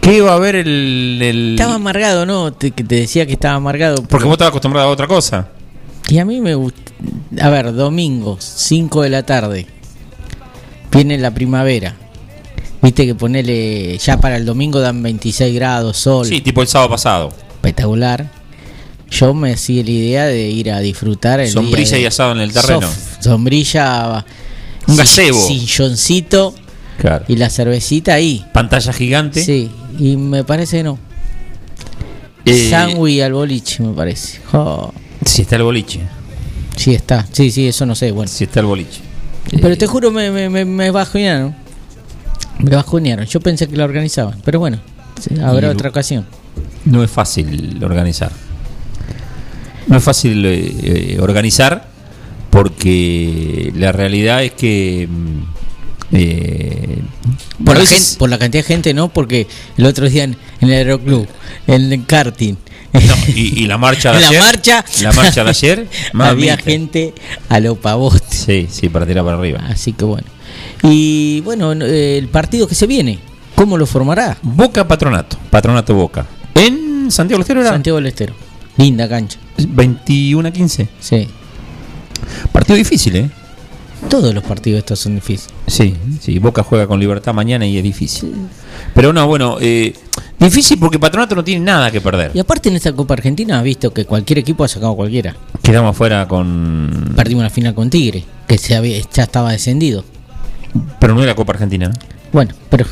qué iba a haber el. el- Estaba amargado, ¿no? Te, que te decía que estaba amargado. porque vos estabas acostumbrado a otra cosa. Y a mí me gusta. A ver, domingo, 5 de la tarde. Viene la primavera. Viste que ponele. Ya para el domingo dan 26 grados, sol. Sí, tipo el sábado pasado. Espectacular. Yo me hacía la idea de ir a disfrutar el Sombrilla día de- y asado en el terreno. Sombrilla. Un si- gazebo. Silloncito Claro. y la cervecita ahí. Pantalla gigante. Sí, y me parece que no. Eh, Sangui al boliche, me parece. Oh, Si está el boliche. sí está. Sí, sí, eso no sé. Bueno. Si está el boliche. Pero te juro, me, me, me, me bajonearon. Me bajonearon. Yo pensé que lo organizaban. Pero bueno, habrá Y- otra ocasión. No es fácil organizar. No es fácil eh, eh, organizar porque la realidad es que mm, eh, Por la, gente- por la cantidad de gente, no, porque el otro día en, en el aeroclub, en el karting. no, y, y la marcha de la ayer, marcha, la marcha de ayer, había gente a lo pavote. Sí, sí, para tirar para arriba. Así que bueno. Y bueno, el partido que se viene, ¿cómo lo formará? Boca Patronato, Patronato Boca. En Santiago del Estero era Santiago del Estero. Linda cancha. 21 a 15. Sí. Partido difícil, ¿eh? Todos los partidos estos son difíciles. Sí, sí, Boca juega con libertad mañana y es difícil. Pero no, bueno, eh, difícil porque Patronato no tiene nada que perder. Y aparte en esta Copa Argentina has visto que cualquier equipo ha sacado cualquiera. Quedamos afuera con. Perdimos la final con Tigre, que se había, ya estaba descendido. Pero no era Copa Argentina. Bueno, pero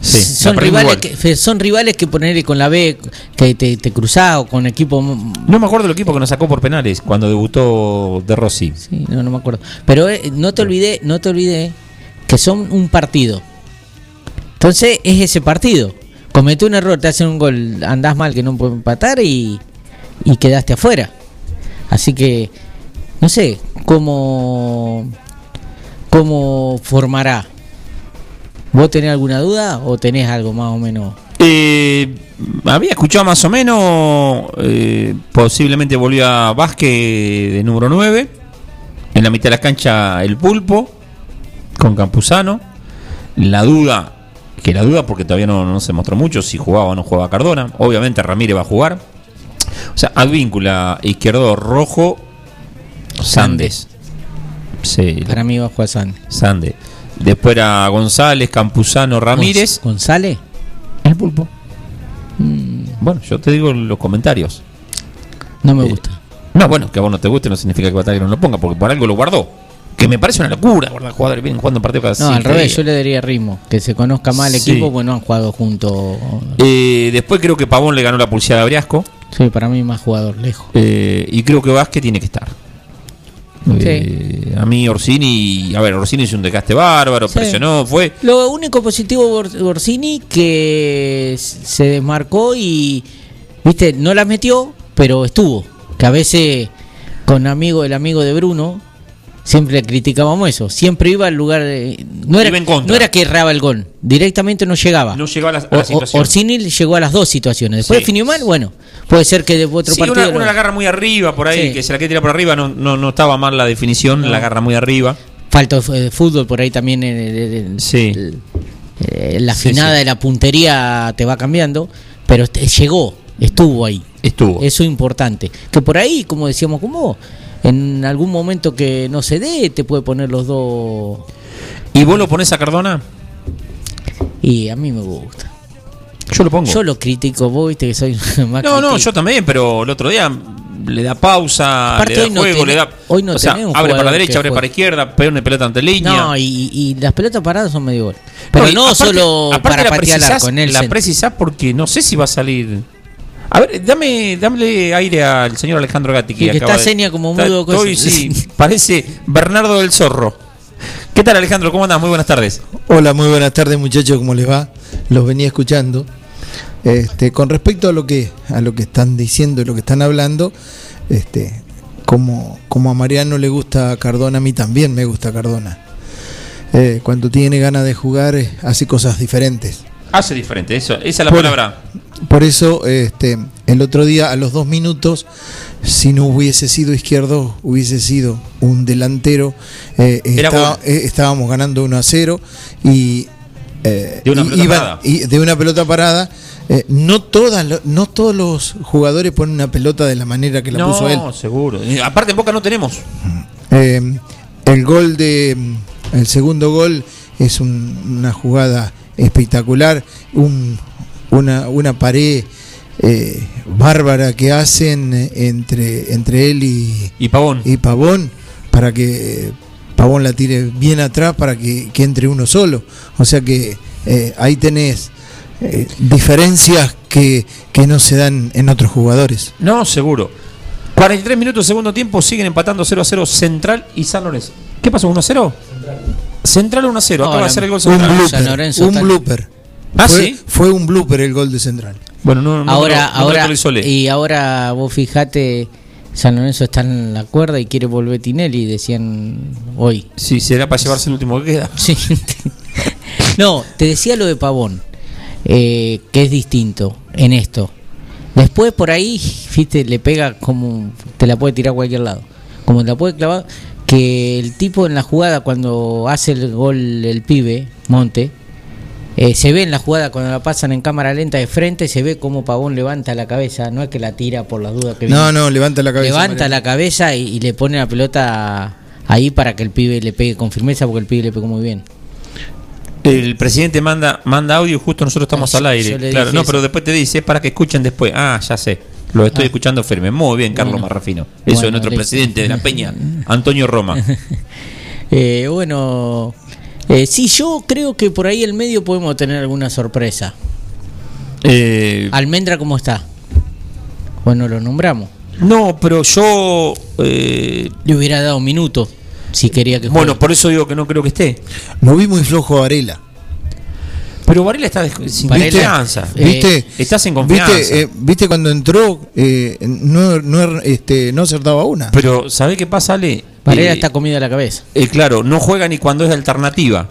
Sí, son rivales que son rivales que ponerle con la B que te, te cruzás o con equipo No me acuerdo del equipo que nos sacó por penales cuando debutó De Rossi. Sí, no, no me acuerdo. Pero eh, no te olvidé, no te olvidé que son un partido. Entonces es ese partido. Comete un error, te hacen un gol, andás mal que no puedes empatar y, y quedaste afuera. Así que no sé cómo cómo formará. ¿Vos tenés alguna duda o tenés algo más o menos? Eh, había escuchado más o menos. eh, posiblemente volvió a Vázquez de número 9. En la mitad de la cancha el pulpo. Con Campuzano. La duda. Que la duda porque todavía no, no se mostró mucho si jugaba o no jugaba Cardona. Obviamente Ramírez va a jugar. O sea, Advíncula, izquierdo rojo, Sandes. Sí, Para mí va a jugar Sandy. Sande. Después era González, Campuzano, Ramírez. ¿González? El pulpo. Bueno, yo te digo los comentarios. No me Eh, gusta. No, bueno, que a vos no te guste no significa que Bataglia no lo ponga, porque por algo lo guardó. Que me parece una locura guardar jugadores vienen jugando un partido cada No, al revés, días. yo le daría ritmo. Que se conozca más el Sí. equipo, pues no han jugado juntos. Eh, después creo que Pavón le ganó la pulseada a Briasco. Sí, para mí más jugador, lejos. Eh, y creo que Vázquez tiene que estar. Eh, a mí Orsini, a ver, Orsini hizo un desgaste bárbaro, Sí. presionó, fue. Lo único positivo Borsini que se desmarcó y, viste, no la metió, pero estuvo. Que a veces con amigo el amigo de Bruno siempre criticábamos eso. Siempre iba al lugar de, no era no era que erraba el gol, directamente no llegaba. No llegaba a la, a la O- o- situación. Orsini llegó a las dos situaciones. Después Sí. definió mal, bueno, puede ser que de otro Sí, partido una, una la agarra muy arriba por ahí, Sí. que se la quiere tirar por arriba, no, no, no estaba mal la definición, No. la agarra muy arriba. falta de fútbol por ahí también en, el- Sí. eh, la Sí, finada sí. de la puntería te va cambiando, pero este- llegó, estuvo ahí. Estuvo. Eso es importante. Que por ahí, como decíamos con vos, en algún momento que no se dé, te puede poner los dos. ¿Y vos lo pones a Cardona? Y a mí me gusta. Yo lo pongo. Yo lo critico, vos viste que soy más No, no, yo también, pero el otro día le da pausa, Aparte, le da hoy no juego, le da. hoy no o sea, abre para la derecha, abre juegue. para la izquierda, pega una pelota ante línea. No, y, y las pelotas paradas son medio gol. Pero No, y no, aparte- solo aparte para la patear el La precisás porque no sé si va a salir. A ver, dame, dame aire al señor Alejandro Gatti. Sí, que acaba está seña como mudo, Estoy, cosas. sí, parece Bernardo del Zorro. ¿Qué tal Alejandro? ¿Cómo andás? Muy buenas tardes. Hola, muy buenas tardes muchachos, ¿cómo les va? Los venía escuchando. Este, con respecto a lo que a lo que están diciendo y lo que están hablando, este, como, como a Mariano le gusta Cardona, a mí también me gusta Cardona. Eh, cuando tiene ganas de jugar, eh, hace cosas diferentes. Hace diferente, eso, esa es la Por- palabra. Por eso, este, el otro día, a los dos minutos, si no hubiese sido izquierdo, hubiese sido un delantero. eh, estaba- eh, estábamos ganando 1 a 0 y. eh, De una y- pelota iban- parada. y de una pelota parada. eh, no, todas, no todos los jugadores ponen una pelota de la manera que la no, puso él. seguro. Y aparte en Boca no tenemos. Eh, el gol de. El segundo gol es un- una jugada espectacular. Un, una, una pared eh, bárbara que hacen eh, entre, entre él y, Y Pavón. y Pavón para que Pavón la tire bien atrás para que, que entre uno solo. O sea que eh, ahí tenés eh, diferencias que, que no se dan en otros jugadores. No, seguro. 43 minutos segundo tiempo, siguen empatando 0 a 0 Central y San Lorenzo. ¿Qué pasó? ¿1 a 0? Central 1 a 0. Acaba de hacer el gol un Central. blooper. Un blooper. Ah, fue, ¿sí? fue un blooper el gol de Central. Bueno, no, no ahora, no lo ahora, y ahora vos fijate, San Lorenzo está en la cuerda y quiere volver Tinelli, decían hoy. Sí, será para llevarse el último que queda. Sí. no, te decía lo de Pavón, eh, que es distinto en esto. Después por ahí, viste, le pega como te la puede tirar a cualquier lado. Como te la puede clavar, que el tipo en la jugada cuando hace el gol el pibe, Monte, eh, se ve en la jugada cuando la pasan en cámara lenta de frente, se ve como Pavón levanta la cabeza, no es que la tira por las dudas que No, viene. no, levanta la cabeza. Levanta Mariano. la cabeza y, y le pone la pelota ahí para que el pibe le pegue con firmeza porque el pibe le pegó muy bien. El presidente manda manda audio y justo nosotros estamos al aire. Claro, no, eso. pero después te dice, es para que escuchen después. Ah, ya sé. Lo estoy Ah. escuchando firme. Muy bien, Carlos Bueno. Marrafino. Eso Bueno, es nuestro presidente de la Peña, Antonio Roma. Eh, bueno, eh, sí, yo creo que por ahí el medio podemos tener alguna sorpresa. Eh, Almendra, ¿cómo está? Bueno, lo nombramos. no, pero yo. eh, Le hubiera dado un minuto si quería que juegue. bueno, por eso digo que no creo que esté. Lo vi muy flojo a Varela. Pero Varela está sin confianza. eh, ¿Viste? Estás en confianza. ¿Viste, eh, ¿Viste cuando entró? eh, no, no, este, no acertaba una. Pero, ¿sabe qué pasa, Ale? Varela Eh, está comida a la cabeza. eh, claro, no juega ni cuando es alternativa.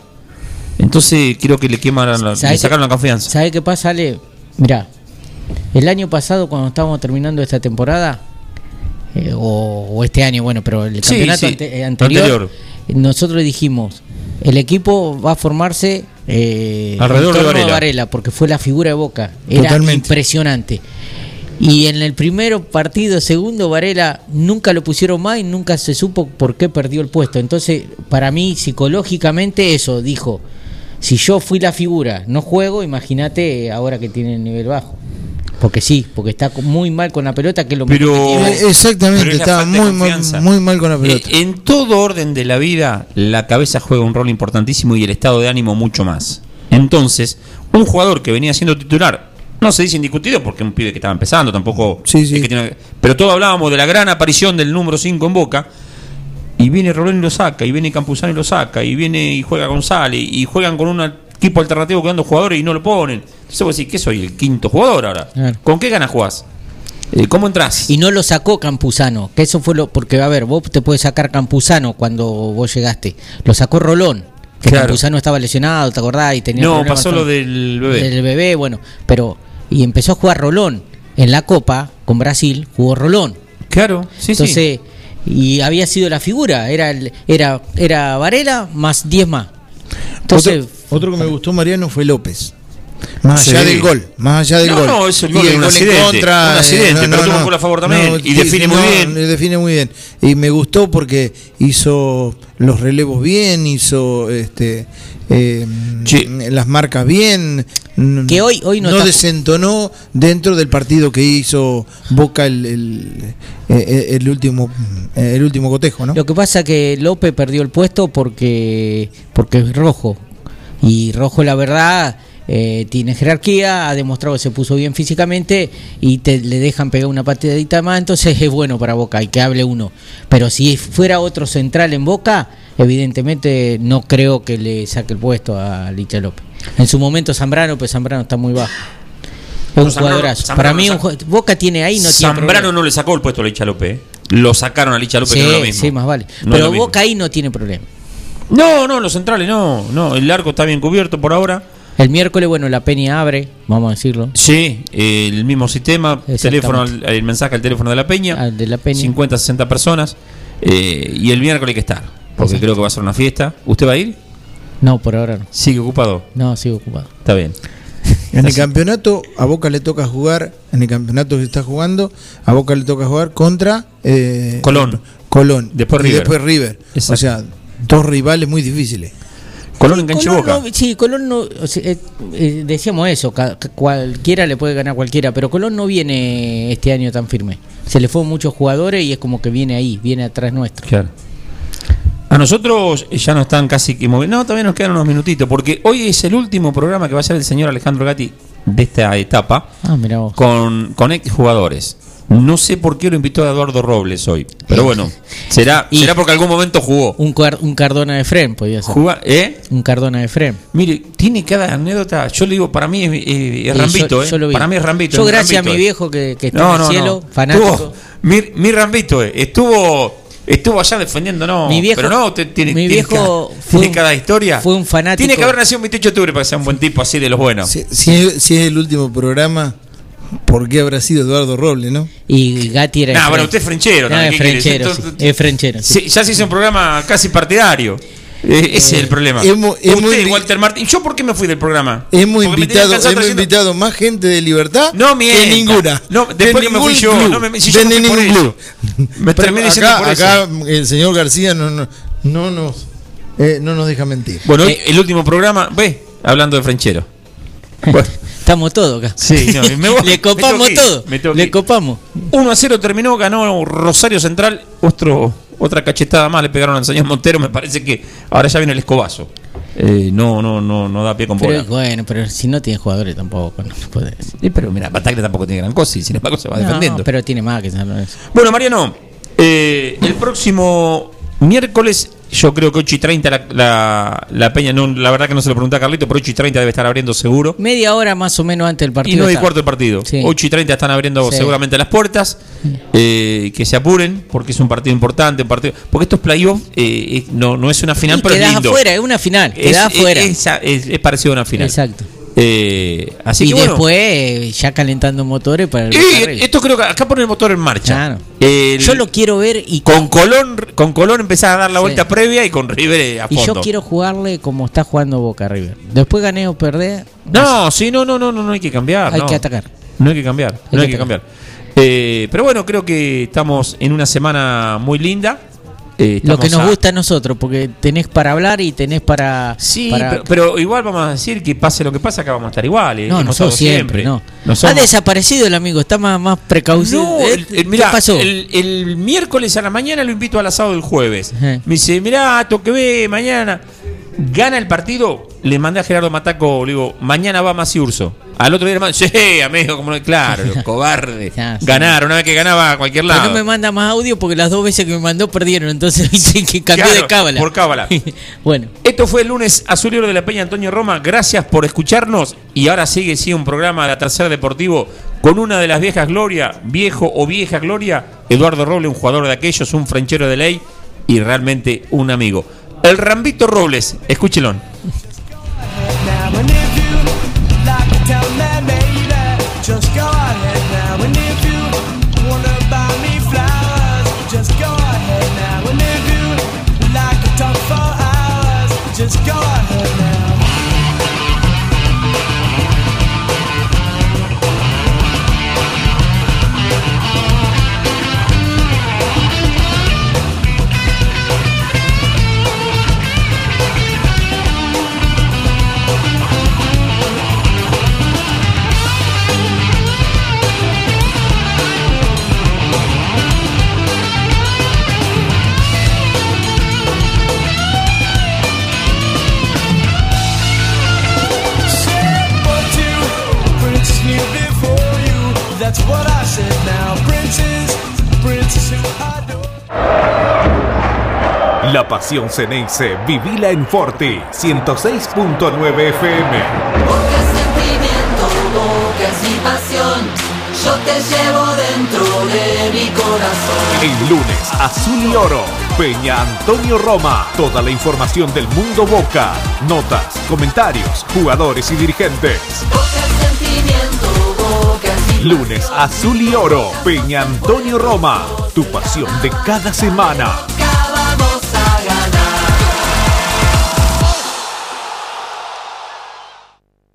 Entonces creo que le queman la, ¿Sabe le sacaron la confianza. ¿Sabe qué pasa, Ale? Mirá, el año pasado cuando estábamos terminando esta temporada, eh, o, o este año, bueno, pero el campeonato sí, ante- eh, anterior, anterior. nosotros le dijimos, el equipo va a formarse eh, Alrededor de Varela. porque fue la figura de Boca. Era Totalmente. impresionante. Y en el primer partido, segundo, Varela nunca lo pusieron más y nunca se supo por qué perdió el puesto. Entonces, para mí, psicológicamente, eso dijo: si yo fui la figura, no juego, imagínate ahora que tiene el nivel bajo. Porque sí, porque está muy mal con la pelota, que es lo Pero- mismo que tiene. Eh, exactamente, Pero es la estaba falta de muy mal, confianza. muy mal con la pelota. Eh, en todo orden de la vida, la cabeza juega un rol importantísimo y el estado de ánimo mucho más. Entonces, un jugador que venía siendo titular, no se dice indiscutido porque es un pibe que estaba empezando, tampoco. Sí, es sí. que tiene- pero todos hablábamos de la gran aparición del número 5 en Boca. Y viene Rolón y lo saca, y viene Campuzano y lo saca, y viene y juega González, y juegan con un equipo alternativo quedando jugadores y no lo ponen. Entonces vos decís, ¿qué soy? ¿El quinto jugador ahora? Claro. ¿Con qué ganas jugás? Eh, ¿Cómo entras? Y no lo sacó Campuzano, que eso fue lo. Porque, a ver, vos te puedes sacar Campuzano cuando vos llegaste. Lo sacó Rolón, que Claro. Campuzano estaba lesionado, ¿te acordás? Y tenía No, pasó lo del bebé. Del bebé, bueno. Pero. Y empezó a jugar Rolón. En la Copa, con Brasil, jugó Rolón. Claro, sí, sí. Entonces, y había sido la figura. Era, el- era, era Varela más 10 más. Otro, otro que me gustó, Mariano, fue López. Más Sí. allá del gol, más allá del No, gol. no, eso el Y gol es un en accidente, un eh, accidente, pero tuvo un gol a favor también, y define muy bien. Define muy bien. Y me gustó porque hizo los relevos bien, hizo este eh, las marcas bien. Que hoy- hoy no desentonó dentro del partido que hizo Boca el, el, eh, el último el último cotejo, ¿no? Lo que pasa que López perdió el puesto porque porque es rojo. Y rojo, la verdad, eh, tiene jerarquía, ha demostrado que se puso bien físicamente y te, le dejan pegar una patadita más, entonces es bueno para Boca y que hable uno. Pero si fuera otro central en Boca, evidentemente no creo que le saque el puesto a Licha López. En su momento Zambrano, pues Zambrano está muy bajo. Es un Zambrano- jugadorazo. Zambrano Para mí, un Boca tiene ahí, no tiene Zambrano no le sacó el puesto a Licha López. ¿eh? Lo sacaron a Licha López, Sí, que no es lo mismo. sí, más vale. No es Pero. Boca ahí no tiene problema. No, no, los centrales no. No, el arco está bien cubierto por ahora. El miércoles, bueno, la Peña abre, vamos a decirlo. Sí, eh, el mismo sistema, teléfono, el mensaje al teléfono de la Peña, Ah, de la Peña. 50, 60 personas, eh, y el miércoles hay que estar, porque Exacto. creo que va a ser una fiesta. ¿Usted va a ir? No, por ahora no. ¿Sigue ocupado? No, sigo ocupado. Está bien. En el campeonato, a Boca le toca jugar, en el campeonato que está jugando, a Boca le toca jugar contra eh, Colón. Colón. Después y River. después River. Exacto. O sea, dos rivales muy difíciles. Colón enganche boca. no- sí, Colón no. o sea, eh, eh, decíamos eso, cualquiera le puede ganar a cualquiera, pero Colón no viene este año tan firme. Se le fueron muchos jugadores y es como que viene ahí, viene atrás nuestro. Claro. A nosotros ya no están casi que moviendo. No, todavía nos quedan unos minutitos, porque hoy es el último programa que va a hacer el señor Alejandro Gatti de esta etapa Ah, con, con ex jugadores. No sé por qué lo invitó a Eduardo Robles hoy, pero bueno, será, Y- será porque algún momento jugó. Un, car- un Cardona de Fren podía ser. Juga- ¿eh? Un Cardona de Fren. Mire, tiene cada anécdota. Yo le digo, para mí es, es- es Rambito, yo- ¿eh? yo lo vi. Para mí es Rambito. Yo, es gracias Rambito, a mi ¿eh? viejo que, que está No, en el no, cielo, no. fanático. Estuvo- mi, mi Rambito, eh, estuvo, estuvo allá defendiéndonos. Mi viejo- pero no, te- tiene, mi tiene viejo cada, fue tiene un- cada historia. fue un fanático. Tiene que haber nacido un 28 de octubre para que sea un buen tipo así de los buenos. Si, si si es el último programa, ¿por qué habrá sido Eduardo Robles, no? Y Gatti era. Nah, de bueno, usted es frenchero. No, también, es frenchero, sí, Entonces, es frenchero. sí. sí, ya se hizo un programa casi partidario. Eh, ese es el problema. hemos- hemos Usted, invi- Walter Martín. ¿Yo por qué me fui del programa? Hemos invitado, hemos trayendo- invitado más gente de libertad No mienta. que ninguna. No, después De que me fui yo, club. no me- si yo de me fui por ningún eso. club. Me terminé diciendo acá, por eso. acá el señor García no, no, no nos, eh, no nos deja mentir. Bueno, Eh, el último programa, ve, hablando de Frenchero. Bueno, Estamos todos acá. sí, no, me voy- Le copamos todo. me Le copamos. 1 a 0 terminó, ganó Rosario Central. Otro, otra cachetada más le pegaron al señor Montero. Me parece que ahora ya viene el escobazo. Eh, no, no, no, no da pie con bola. Pero bueno, pero si no tiene jugadores tampoco, no se puede decir. Sí, pero mira, Bataglia tampoco tiene gran cosa y sin embargo se va No, defendiendo. pero tiene más que San Lorenzo. Bueno, Mariano, eh, el próximo miércoles, yo creo que 8 y 30 la, la, la Peña, no, la verdad que no se lo pregunté a Carlito, pero 8 y 30 debe estar abriendo seguro. Media hora más o menos antes del Y partido. 9 y cuarto partido. Sí. 8 y 30 están abriendo Sí. seguramente las puertas. Eh, que se apuren, porque es un partido importante. Un partido, porque estos playoffs eh, no, no es una final, Y pero es lindo. afuera, es una final. Es, es- es- es parecido a una final. Exacto. Eh, así y que después eh, ya calentando motores para el River. esto creo que acá pone el motor en marcha. Claro. El- Yo lo quiero ver y con Colón, con Colón empezás a dar la Sí. vuelta previa y con River eh, a Y yo quiero jugarle como está jugando Boca River. Después gané o perder. No, sí, no, no, no, no, no hay que cambiar. Hay no. que atacar. No hay que cambiar, Hay no que hay que cambiar. Eh, pero bueno, creo que estamos en una semana muy linda. Eh, Lo que nos a- gusta a nosotros, porque tenés para hablar y tenés para. Sí, para- pero, pero igual vamos a decir que pase lo que pase, acá vamos a estar iguales. no, nosotros siempre, no. No Ha desaparecido el amigo, está más, más precaución. No, ¿Eh? el- el- mirá, ¿Qué pasó? El, el miércoles a la mañana lo invito al asado del jueves. Me dice, mirá, toque ve, mañana. Gana el partido, le mandé a Gerardo Mataco, le digo, mañana va Masi Urso. Al otro día le mando, sí, amigo, como no, claro, cobarde. Ya, sí. Ganar, una vez que ganaba a cualquier Pero lado. no me manda más audio porque las dos veces que me mandó perdieron, entonces que cambió Claro, de cábala. Por cábala. bueno, Esto fue el lunes azulero de la Peña Antonio Roma. Gracias por escucharnos. Y ahora sigue sí, un programa de la Tercera Deportivo con una de las viejas gloria, viejo o vieja gloria, Eduardo Robles, un jugador de aquellos, un franchero de ley y realmente un amigo. El Rambito Robles, escúchelo. La pasión Ceneice, vivila en Forti 106.9 FM. Sentimiento, bocas y pasión, yo te llevo dentro de mi corazón. El lunes, Azul y Oro, Peña Antonio Roma. Toda la información del mundo Boca, notas, comentarios, jugadores y dirigentes. Sentimiento, bocas y Lunes, Azul y Oro, Peña Antonio Roma. Tu pasión de cada semana.